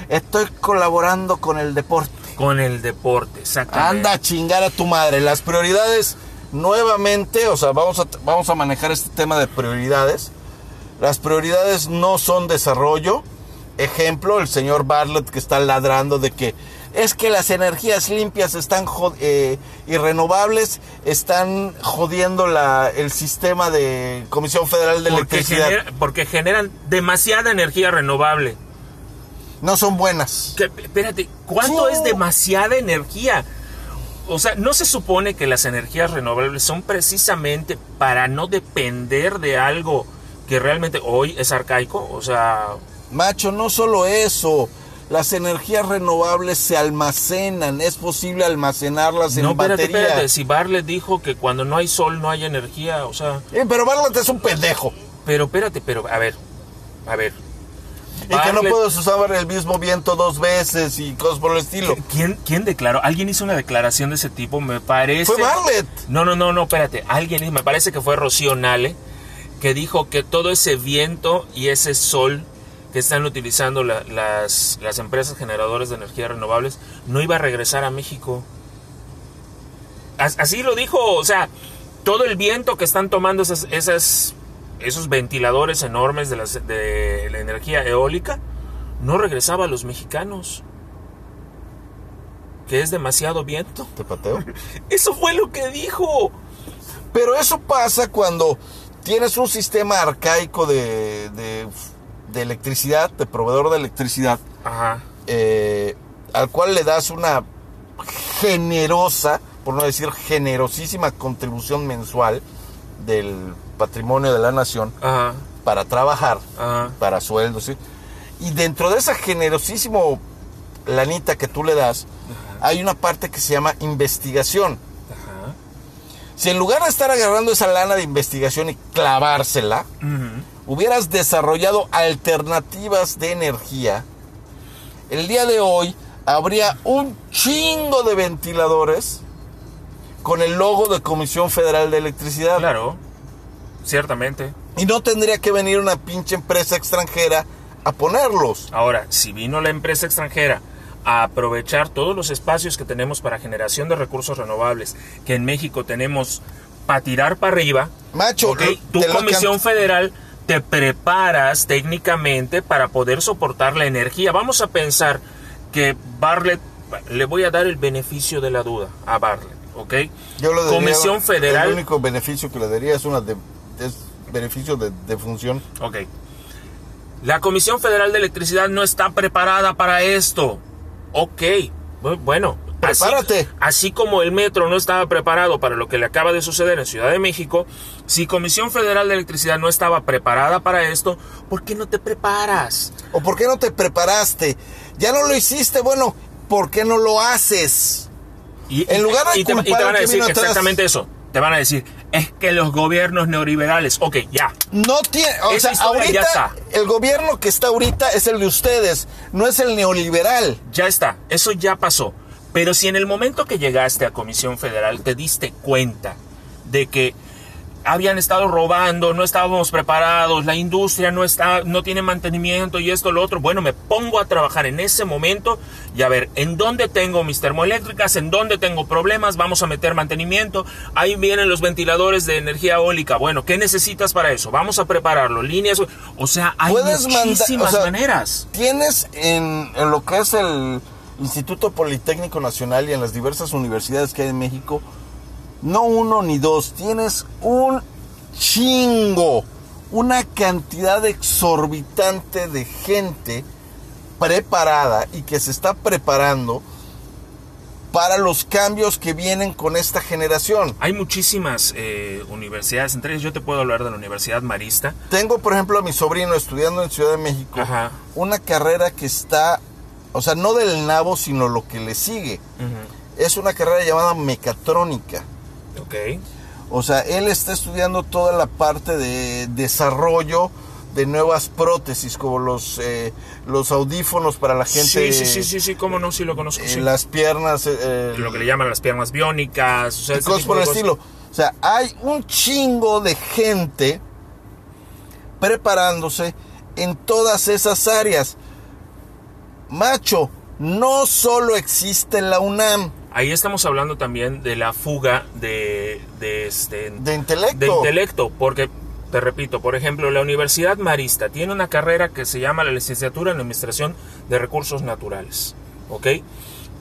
Estoy colaborando con el deporte. con el deporte, exactamente. Anda a chingar a tu madre. Las prioridades, nuevamente, o sea, vamos a, vamos a manejar este tema de prioridades. Las prioridades no son desarrollo. Ejemplo, el señor Bartlett que está ladrando de que es que las energías limpias están eh, y renovables están jodiendo la, el sistema de Comisión Federal de porque, Electricidad. genera- porque generan demasiada energía renovable. No son buenas. Que, espérate, ¿cuánto Sí. es demasiada energía? O sea, ¿no se supone que las energías renovables son precisamente para no depender de algo que realmente hoy es arcaico? O sea, Macho, no solo eso. Las energías renovables se almacenan. Es posible almacenarlas en no, espérate, batería. espérate. Si Barlet dijo que cuando no hay sol no hay energía, o sea... Eh, pero Bartlett es un pendejo. Pero espérate, pero a ver, a ver. Y que no puedes usar el mismo viento dos veces y cosas por el estilo. ¿Quién, ¿Quién declaró? ¿Alguien hizo una declaración de ese tipo? Me parece... Fue Bartlett. No, no, no, no, espérate. Alguien, me parece que fue Rocío Nale, que dijo que todo ese viento y ese sol que están utilizando la- las, las empresas generadoras de energía renovables no iba a regresar a México. As- Así lo dijo, o sea, todo el viento que están tomando esas, esas, esos ventiladores enormes de, las- de la energía eólica no regresaba a los mexicanos. Que es demasiado viento. Te pateo. Eso fue lo que dijo. Pero eso pasa cuando tienes un sistema arcaico de, de, de electricidad, de proveedor de electricidad, Ajá. eh, al cual le das una generosa, por no decir generosísima contribución mensual del patrimonio de la nación Ajá. para trabajar, Ajá. para sueldos. ¿sí? Y dentro de esa generosísimo lanita que tú le das, hay una parte que se llama investigación. Si en lugar de estar agarrando esa lana de investigación y clavársela, hubieras desarrollado alternativas de energía, el día de hoy habría un chingo de ventiladores con el logo de Comisión Federal de Electricidad. Claro. Ciertamente. Y no tendría que venir una pinche empresa extranjera a ponerlos. Ahora, si vino la empresa extranjera a aprovechar todos los espacios que tenemos para generación de recursos renovables, que en México tenemos para tirar para arriba, Macho, ok, lo- tu comisión federal te preparas técnicamente para poder soportar la energía. Vamos a pensar que Bartlett, le voy a dar el beneficio de la duda a Bartlett, ¿ok? Yo lo comisión federal. El único beneficio que le daría es una de, es beneficio de, de función. Ok. La Comisión Federal de Electricidad no está preparada para esto. Ok. Bu- Bueno. así- Prepárate. Así, como el metro no estaba preparado para lo que le acaba de suceder en Ciudad de México, si Comisión Federal de Electricidad no estaba preparada para esto, ¿por qué no te preparas? ¿O por qué no te preparaste? Ya no lo hiciste. Bueno, ¿por qué no lo haces? Y, En lugar de y te, y te van a decir atrás. exactamente eso. Te van a decir, es que los gobiernos neoliberales, ok, ya. No tiene, o Esa sea, historia ya ahorita está. el gobierno que está ahorita es el de ustedes, no es el neoliberal. Ya está, eso ya pasó. Pero si en el momento que llegaste a Comisión Federal te diste cuenta de que habían estado robando, no estábamos preparados, la industria no está, no tiene mantenimiento y esto, lo otro, bueno, me pongo a trabajar en ese momento y a ver, ¿en dónde tengo mis termoeléctricas? ¿En dónde tengo problemas? Vamos a meter mantenimiento. Ahí vienen los ventiladores de energía eólica. Bueno, ¿qué necesitas para eso? Vamos a prepararlo. Líneas, o sea, hay muchísimas o sea, maneras. Tienes en, en lo que es el Instituto Politécnico Nacional y en las diversas universidades que hay en México, no uno ni dos, tienes un chingo, una cantidad exorbitante de gente preparada y que se está preparando para los cambios que vienen con esta generación. Hay muchísimas eh, universidades, entre ellas yo te puedo hablar de la Universidad Marista. Tengo, por ejemplo, a mi sobrino estudiando en Ciudad de México, Ajá. una carrera que está, o sea, no del nabo, sino lo que le sigue. Es una carrera llamada mecatrónica. Ok. O sea, él está estudiando toda la parte de desarrollo de nuevas prótesis, como los, eh, los audífonos para la gente. sí, sí, sí, sí, sí, cómo no, sí lo conozco. eh, sí. Las piernas. eh, eh, Lo que le llaman las piernas biónicas, o sea, y cosas por el estilo. O sea, hay un chingo de gente preparándose en todas esas áreas. Macho, no solo existe la UNAM Ahí estamos hablando también de la fuga de, de, este, de intelecto. de intelecto, porque, te repito, por ejemplo, la Universidad Marista tiene una carrera que se llama la licenciatura en Administración de Recursos Naturales, ¿ok?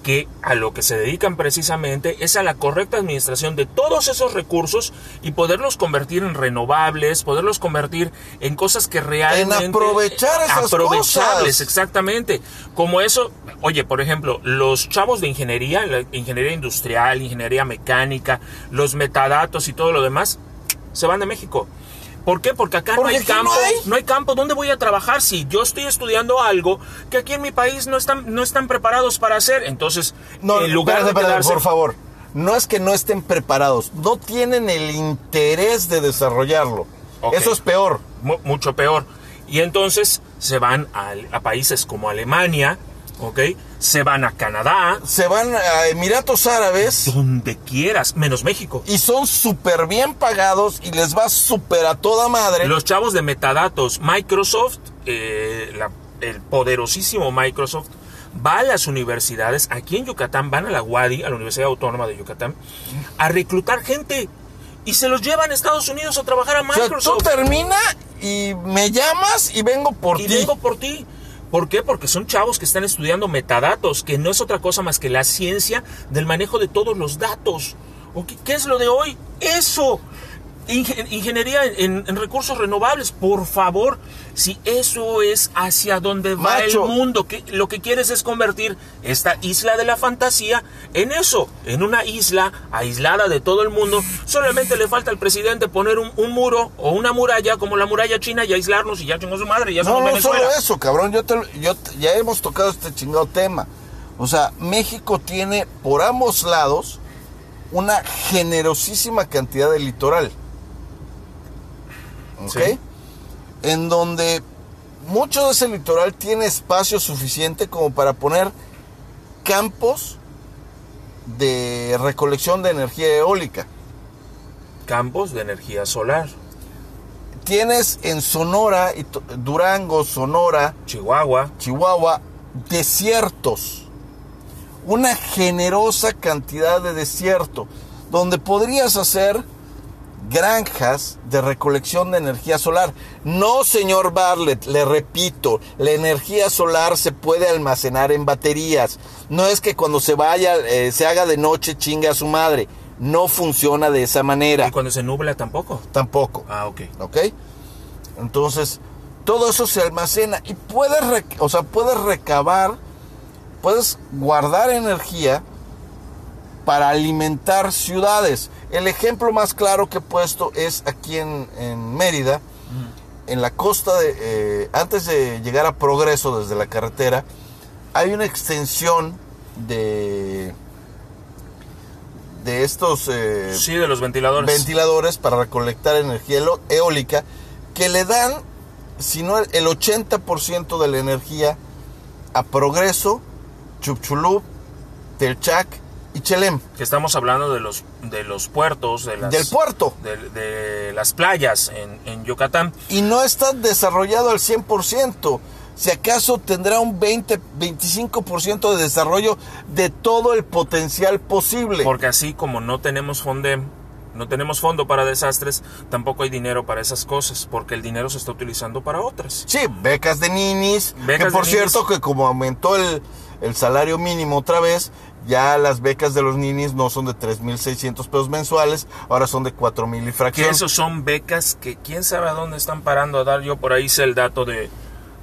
Que a lo que se dedican precisamente es a la correcta administración de todos esos recursos y poderlos convertir en renovables, poderlos convertir en cosas que realmente... aprovechar esas Aprovechables, cosas. exactamente. Como eso, oye, por ejemplo, los chavos de ingeniería, la ingeniería industrial, ingeniería mecánica, los metadatos y todo lo demás, se van de México. ¿Por qué? Porque acá Porque no hay no campo. hay. No hay campo. ¿Dónde voy a trabajar si yo estoy estudiando algo que aquí en mi país no están, no están preparados para hacer? Entonces, No, en lugar espérate, de espérate, por favor. No es que no estén preparados, no tienen el interés de desarrollarlo. Eso es peor. mu- mucho peor. Y entonces se van a, a países como Alemania, ¿ok? Se van a Canadá, Se van a Emiratos Árabes donde quieras, menos México. y son súper bien pagados y les va súper a toda madre. Los chavos de metadatos, Microsoft, eh, la- el poderosísimo Microsoft, va a las universidades, aquí en Yucatán, van a la UADI, a la Universidad Autónoma de Yucatán, a reclutar gente y se los llevan a Estados Unidos a trabajar a o sea, tú Microsoft. termina y me llamas y vengo por y ti. vengo por ti. ¿Por qué? Porque son chavos que están estudiando metadatos, que no es otra cosa más que la ciencia del manejo de todos los datos. ¿O qué, qué es lo de hoy? Eso. Inge- ingeniería en, en recursos renovables, por favor. Si eso es hacia donde va Macho. el mundo, que lo que quieres es convertir esta isla de la fantasía en eso, en una isla aislada de todo el mundo. Solamente le falta al presidente poner un, un muro o una muralla como la muralla china y aislarnos y ya chingó su madre, ya No, no Venezuela. solo eso, cabrón. Yo te, yo ya hemos tocado este chingado tema. O sea, México tiene por ambos lados una generosísima cantidad de litoral. ¿Ok? Sí. En donde mucho de ese litoral tiene espacio suficiente como para poner campos de recolección de energía eólica. Campos de energía solar. Tienes en Sonora, Durango, Sonora, Chihuahua. Chihuahua, desiertos. Una generosa cantidad de desierto, donde podrías hacer granjas de recolección de energía solar. No, señor Bartlett, le repito, la energía solar se puede almacenar en baterías. No es que cuando se vaya, eh, se haga de noche, chingue a su madre. No funciona de esa manera. Y cuando se nubla tampoco. Tampoco. Ah, ok. ¿Ok? Entonces, todo eso se almacena y puedes, o sea, puedes recabar, puedes guardar energía para alimentar ciudades. El ejemplo más claro que he puesto es aquí en, en Mérida, en la costa de, eh, antes de llegar a Progreso desde la carretera, hay una extensión de, de estos eh, Sí, de los ventiladores. ventiladores para recolectar energía eólica que le dan, si no el el 80% de la energía a Progreso, Chupchulup, Telchac y Chelem, que estamos hablando de los, de los puertos, de las, del puerto. de, de las playas en, en Yucatán. Y no está desarrollado al 100%. Si acaso tendrá un 20, 25% de desarrollo de todo el potencial posible. Porque así como no tenemos fonde, no tenemos fondo para desastres, tampoco hay dinero para esas cosas, porque el dinero se está utilizando para otras. Sí, becas de ninis. Becas que por de cierto, que como aumentó el, el salario mínimo otra vez, ya las becas de los ninis no son de 3.600 pesos mensuales, ahora son de 4.000 y Que fracción. esos son becas que quién sabe a dónde están parando a dar. Yo por ahí sé el dato de,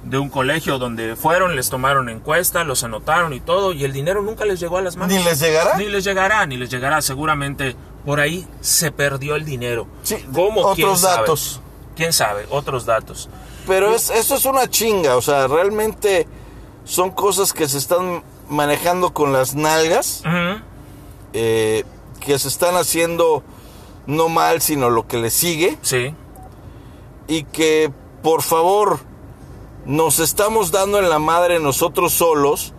de un colegio donde fueron, les tomaron encuesta, los anotaron y todo, y el dinero nunca les llegó a las manos. ¿Ni les llegará? Ni les llegará, ni les llegará. Seguramente por ahí se perdió el dinero. Sí, ¿Cómo? ¿Quién otros sabe? datos. ¿Quién sabe? Otros datos. Pero es, eso es una chinga, o sea, realmente son cosas que se están manejando con las nalgas, eh, que se están haciendo no mal, sino lo que le sigue. Sí. y que por favor nos estamos dando en la madre nosotros solos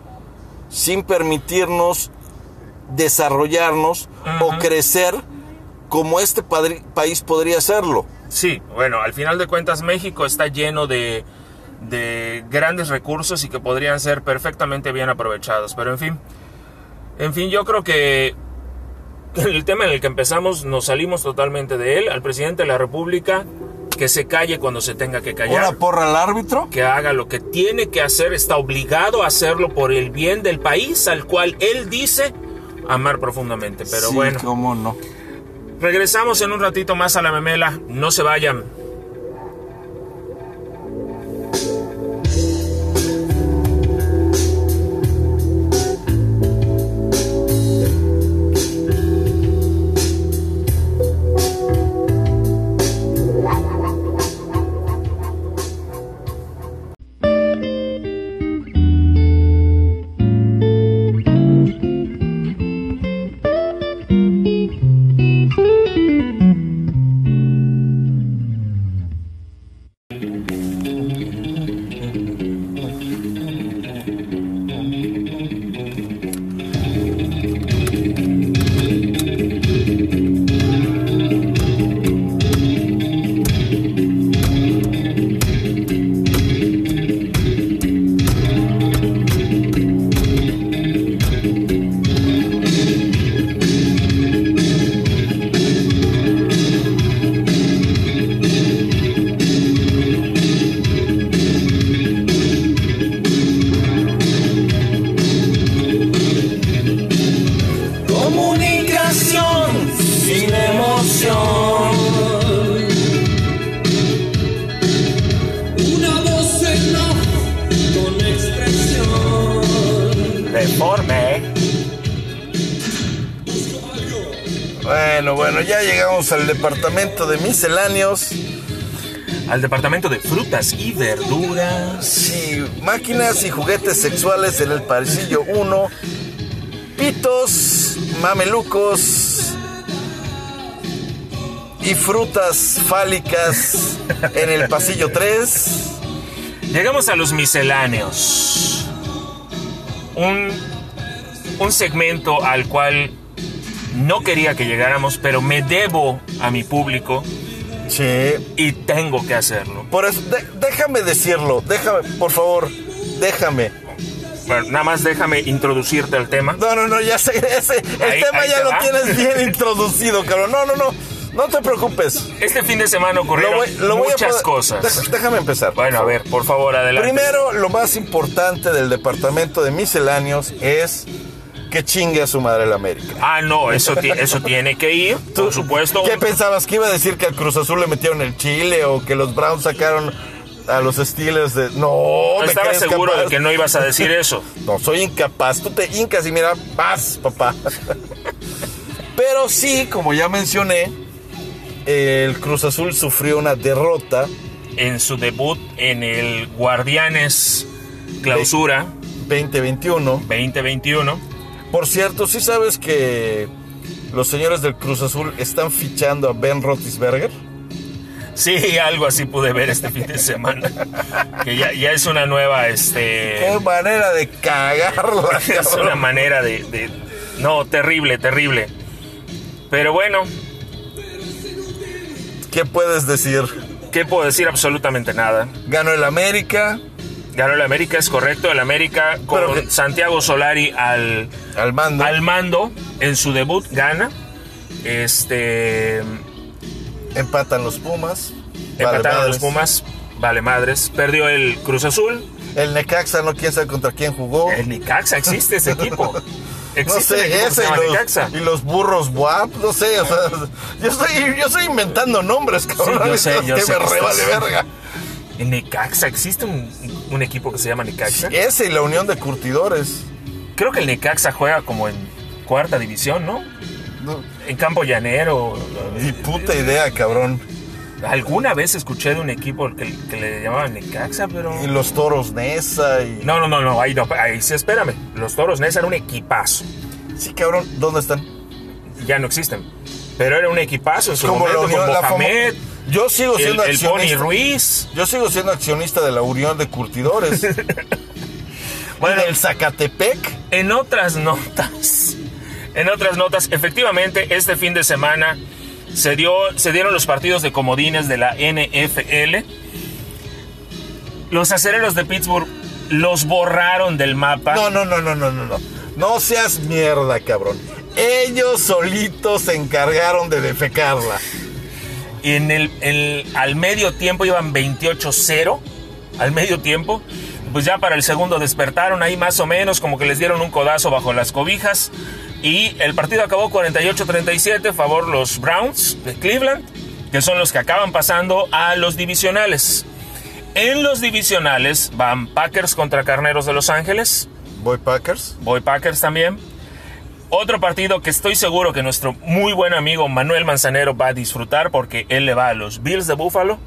sin permitirnos desarrollarnos o crecer como este país podría hacerlo. Sí, bueno, al final de cuentas México está lleno de, de grandes recursos y que podrían ser perfectamente bien aprovechados. Pero en fin, en fin, yo creo que el tema en el que empezamos nos salimos totalmente de él. Al presidente de la República que se calle cuando se tenga que callar. Una porra al árbitro. que haga lo que tiene que hacer, está obligado a hacerlo por el bien del país al cual él dice amar profundamente. Pero Sí, bueno, cómo no. regresamos en un ratito más a la memela, no se vayan. Departamento de misceláneos. Al departamento de frutas y verduras. Sí, máquinas y juguetes sexuales en el pasillo 1. Pitos, mamelucos y frutas fálicas en el pasillo 3. Llegamos a los misceláneos. Un, un segmento al cual no quería que llegáramos, pero me debo a mi público Sí. y tengo que hacerlo. Por eso, de- déjame decirlo, déjame, por favor, déjame. Bueno, nada más déjame introducirte al tema. No, no, no, ya sé, ese, el Ahí- tema ahí ya te lo va. tienes bien introducido, cabrón. No, no, no, no te preocupes. Este fin de semana ocurrieron lo voy muchas poder- cosas. Deja- déjame empezar. Bueno, a ver, por favor, adelante. Primero, lo más importante del departamento de misceláneos es que chingue a su madre la América. Ah, no, eso, eso tiene que ir, por supuesto. ¿Qué pensabas? ¿Que iba a decir que al Cruz Azul le metieron el Chile o que los Browns sacaron a los Steelers de... No, me Estaba seguro capaz? de que no ibas a decir eso. No, soy incapaz. Tú te hincas y mira, paz, papá. Pero sí, como ya mencioné, el Cruz Azul sufrió una derrota En su debut en el Guardianes Clausura 2021 2021. Por cierto, ¿sí sabes que los señores del Cruz Azul están fichando a Ben Roethlisberger? Sí, algo así pude ver este fin de semana. Que ya, ya es una nueva, este... ¡Qué manera de cagarla! Es una manera de, de- No, terrible, terrible. Pero bueno, ¿Qué puedes decir? ¿qué puedo decir? Absolutamente nada. Ganó el América Ganó el América, es correcto. El América con Pero Santiago Solari al, al mando. al mando en su debut gana. Este... Empatan los Pumas. Vale empataron madres. los Pumas. Vale madres. Perdió el Cruz Azul. El Necaxa no quién sabe contra quién jugó. El Nicaxa, existe ese equipo. No Existe un sé, ese y los, Necaxa. y los burros WAP, no sé, o sea, yo estoy, yo estoy inventando nombres, cabrón. yo sé, yo que sé me revale verga. El Necaxa, existe un, un equipo que se llama Necaxa. Ese y la Unión de Curtidores. Creo que el Necaxa juega como en cuarta división, ¿no? No, En campo llanero. ni puta idea, cabrón. Alguna vez escuché de un equipo que, que le llamaban Necaxa, pero. Y los toros Nesa y. No, no, no, no, ahí no, ahí sí, espérame. Los toros Nesa era un equipazo. Sí, cabrón, ¿dónde están? Ya no existen. Pero era un equipazo en su Como la momento Unión, con la Yo sigo el, siendo el Pony accionista. Ruiz. Yo sigo siendo accionista de la Unión de Curtidores. Bueno, y del Zacatepec. En otras notas, en otras notas, efectivamente, este fin de semana se, dio, se dieron los partidos de comodines de la NFL. Los acereros de Pittsburgh los borraron del mapa. No, no, no, no, no, no, no. No seas mierda, cabrón. Ellos solitos se encargaron de defecarla. En el, el- al medio tiempo iban 28-0. Al medio tiempo. Pues ya para el segundo despertaron ahí más o menos, como que les dieron un codazo bajo las cobijas. Y el partido acabó 48-37, favor los Browns de Cleveland, que son los que acaban pasando a los divisionales. En los divisionales van Packers contra Carneros de Los Ángeles. Boy Packers. Voy Packers también. Otro partido que estoy seguro que nuestro muy buen amigo Manuel Manzanero va a disfrutar porque él le va a los Bills de Buffalo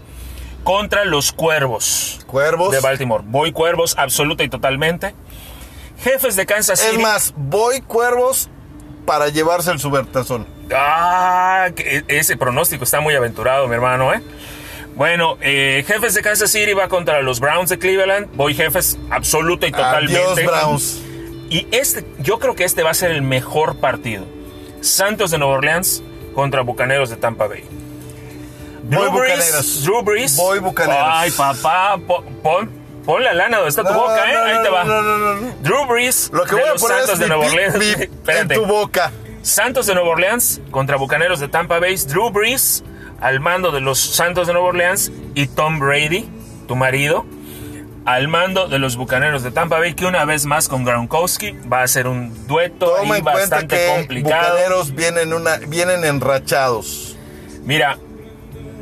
contra los Cuervos Cuervos. de Baltimore. Voy Cuervos absoluta y totalmente. Jefes de Kansas City. Es más, voy Cuervos para llevarse el supertazón. Ah, ese pronóstico está muy aventurado, mi hermano, ¿eh? Bueno, eh, Jefes de Kansas City va contra los Browns de Cleveland. Voy Jefes absoluta y totalmente. Adiós, Browns. Y este, yo creo que este va a ser el mejor partido. Santos de Nueva Orleans contra Bucaneros de Tampa Bay. Voy Drew Brees, Bucaneros. Drew Brees. Voy Bucaneros. Ay, papá, po- pon, pon la lana donde está tu No, boca, ¿eh? no, Ahí te va. no, no, no, no. Drew Brees Lo que de voy a poner Santos es de mi Nueva Orleans. pip en tu boca. Santos de Nueva Orleans contra Bucaneros de Tampa Bay. Drew Brees al mando de los Santos de Nueva Orleans y Tom Brady, tu marido, al mando de los Bucaneros de Tampa Bay, que una vez más con Gronkowski va a ser un dueto Toma ahí bastante que complicado. Bucaneros vienen, una, vienen enrachados. Mira,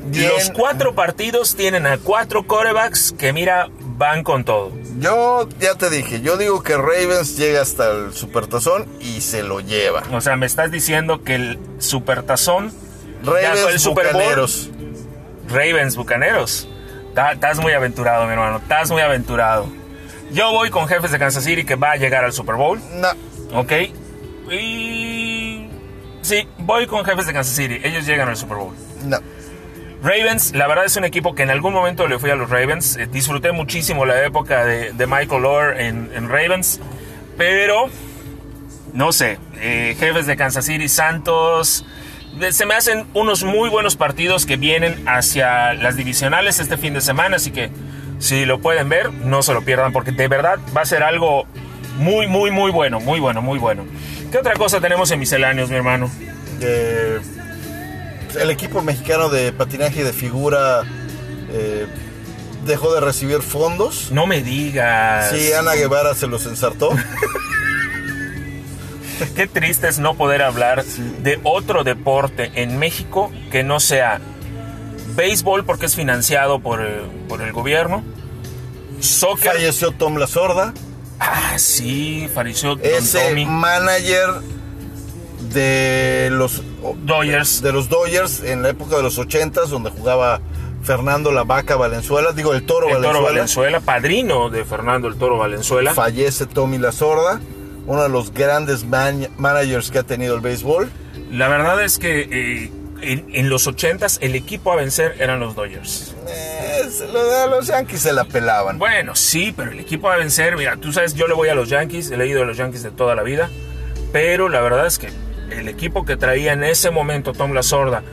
Bien. los cuatro partidos tienen a cuatro corebacks que, mira, van con todo. Yo ya te dije, yo digo que Ravens llega hasta el supertazón y se lo lleva. O sea, me estás diciendo que el supertazón ya fue el Ravens Super Bowl. Bucaneros. Ravens Bucaneros. Estás muy aventurado, mi hermano. Estás muy aventurado. Yo voy con jefes de Kansas City que va a llegar al Super Bowl. No, ¿Ok? Y. Sí, voy con jefes de Kansas City. Ellos llegan al Super Bowl. no. Ravens, la verdad es un equipo que en algún momento le fui a los Ravens. Eh, disfruté muchísimo la época de, de Michael Orr en, en Ravens. Pero, no sé, eh, jefes de Kansas City, Santos. Se me hacen unos muy buenos partidos que vienen hacia las divisionales este fin de semana. Así que, si lo pueden ver, no se lo pierdan porque de verdad va a ser algo muy, muy, muy bueno. Muy bueno, muy bueno. ¿Qué otra cosa tenemos en misceláneos, mi hermano? Eh, el equipo mexicano de patinaje de figura eh, dejó de recibir fondos. No me digas. Sí, Ana Guevara se los ensartó. Qué triste es no poder hablar de otro deporte en México que no sea béisbol porque es financiado por, eh, por el gobierno. Soccer. Falleció Tom La Sorda, Ah, sí, falleció ese Tommy. manager de los Dodgers. de los Dodgers en la época de los 80 donde jugaba Fernando La Vaca Valenzuela, digo el Toro el Toro Valenzuela. Valenzuela, padrino de Fernando el Toro Valenzuela. Fallece Tommy La Sorda, uno de los grandes man- managers que ha tenido el béisbol. La verdad es que eh, en, en los 80s el equipo a vencer eran los Dodgers. Eh, los Yankees se la pelaban. Bueno, sí, pero el equipo a vencer, mira, tú sabes, yo le voy a los Yankees, he leído a los Yankees de toda la vida, pero la verdad es que el equipo que traía en ese momento Tom La Sorda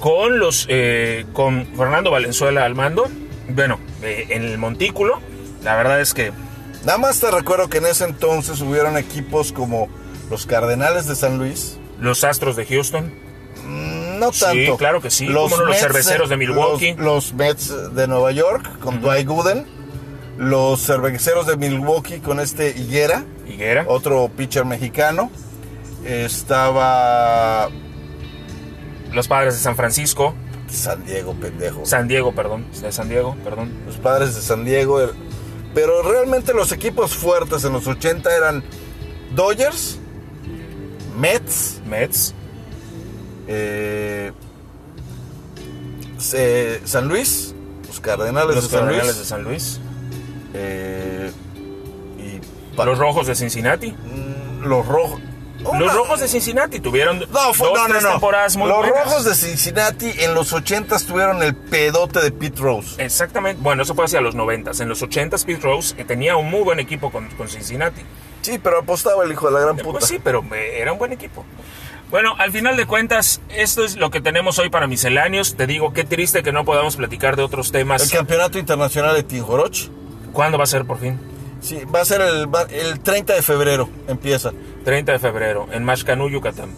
con los eh, con Fernando Valenzuela al mando, bueno, en el montículo, la verdad es que Nada más te recuerdo que en ese entonces hubieron equipos como los Cardenales de San Luis. los Astros de Houston, Mm, No Sí, tanto. claro que sí, no, los cerveceros de Milwaukee. Los, los Mets de Nueva York con Dwight Gooden. Los cerveceros de Milwaukee con este Higuera, Higuera, otro pitcher mexicano. Estaba los Padres de San Francisco, San Diego, pendejo. San Diego, perdón, de San Diego, perdón. Los padres de San Diego. el- Pero realmente los equipos fuertes en los 80 eran Dodgers, Mets, Mets, eh, se- San Luis, los Cardenales los de San Cardenales Luis. de San Luis, eh, y los Rojos de Cincinnati. Mm, los rojos. Los Rojos de Cincinnati tuvieron No, fue, dos, no, no, tres no. temporadas muy los buenas. rojos de Cincinnati en los 80 tuvieron el pedote de Pete Rose. Exactamente. Bueno, eso fue hacia los 90. En los 80 Pete Rose eh, tenía un muy buen equipo con, con Cincinnati. Sí, pero apostaba el hijo de la gran puta. Pues sí, pero eh, era un buen equipo. Bueno, al final de cuentas, esto es lo que tenemos hoy para misceláneos. Te digo, qué triste que no podamos platicar de otros El temas. campeonato internacional de Tinjoroch. ¿Cuándo va a ser por fin? Sí, va a ser el, el 30 de febrero, empieza. 30 de febrero, en Mashcanú, Yucatán.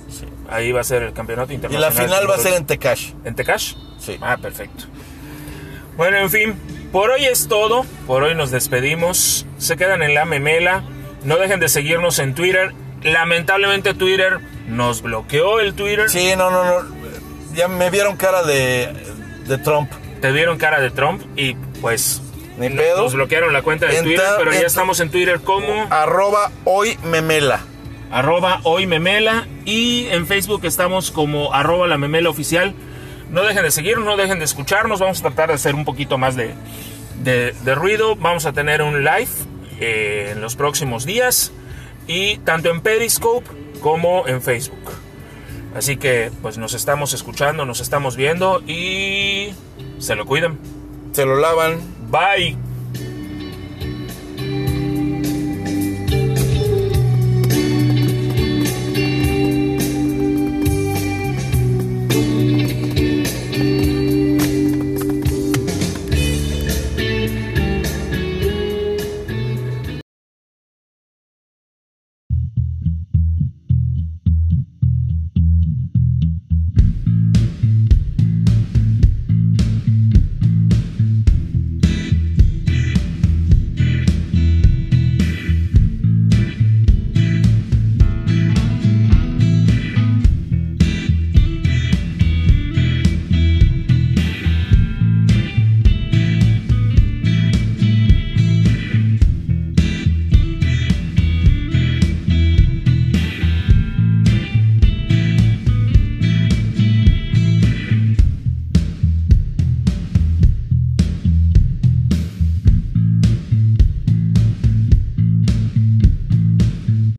Ahí va a ser el campeonato Y internacional. la final va a ser en Tecash. ¿En Tecash? Sí. Ah, perfecto. Bueno, en fin, por hoy es todo. Por hoy nos despedimos. Se quedan en la memela. No dejen de seguirnos en Twitter. Lamentablemente Twitter nos bloqueó el Twitter. Sí, no, no, no. Ya me vieron cara de, de Trump. Te dieron cara de Trump y pues Ni pedo. nos bloquearon la cuenta de Entra- Twitter, pero ya estamos en Twitter como Arroba hoy memela. Arroba hoy memela y en Facebook estamos como arroba la memela oficial. No dejen de seguirnos, no dejen de escucharnos. Vamos a tratar de hacer un poquito más de, de- de ruido. Vamos a tener un live eh, en los próximos días y tanto en Periscope como en Facebook. Así que pues nos estamos escuchando, nos estamos viendo y se lo cuidan. Se lo lavan. Bye.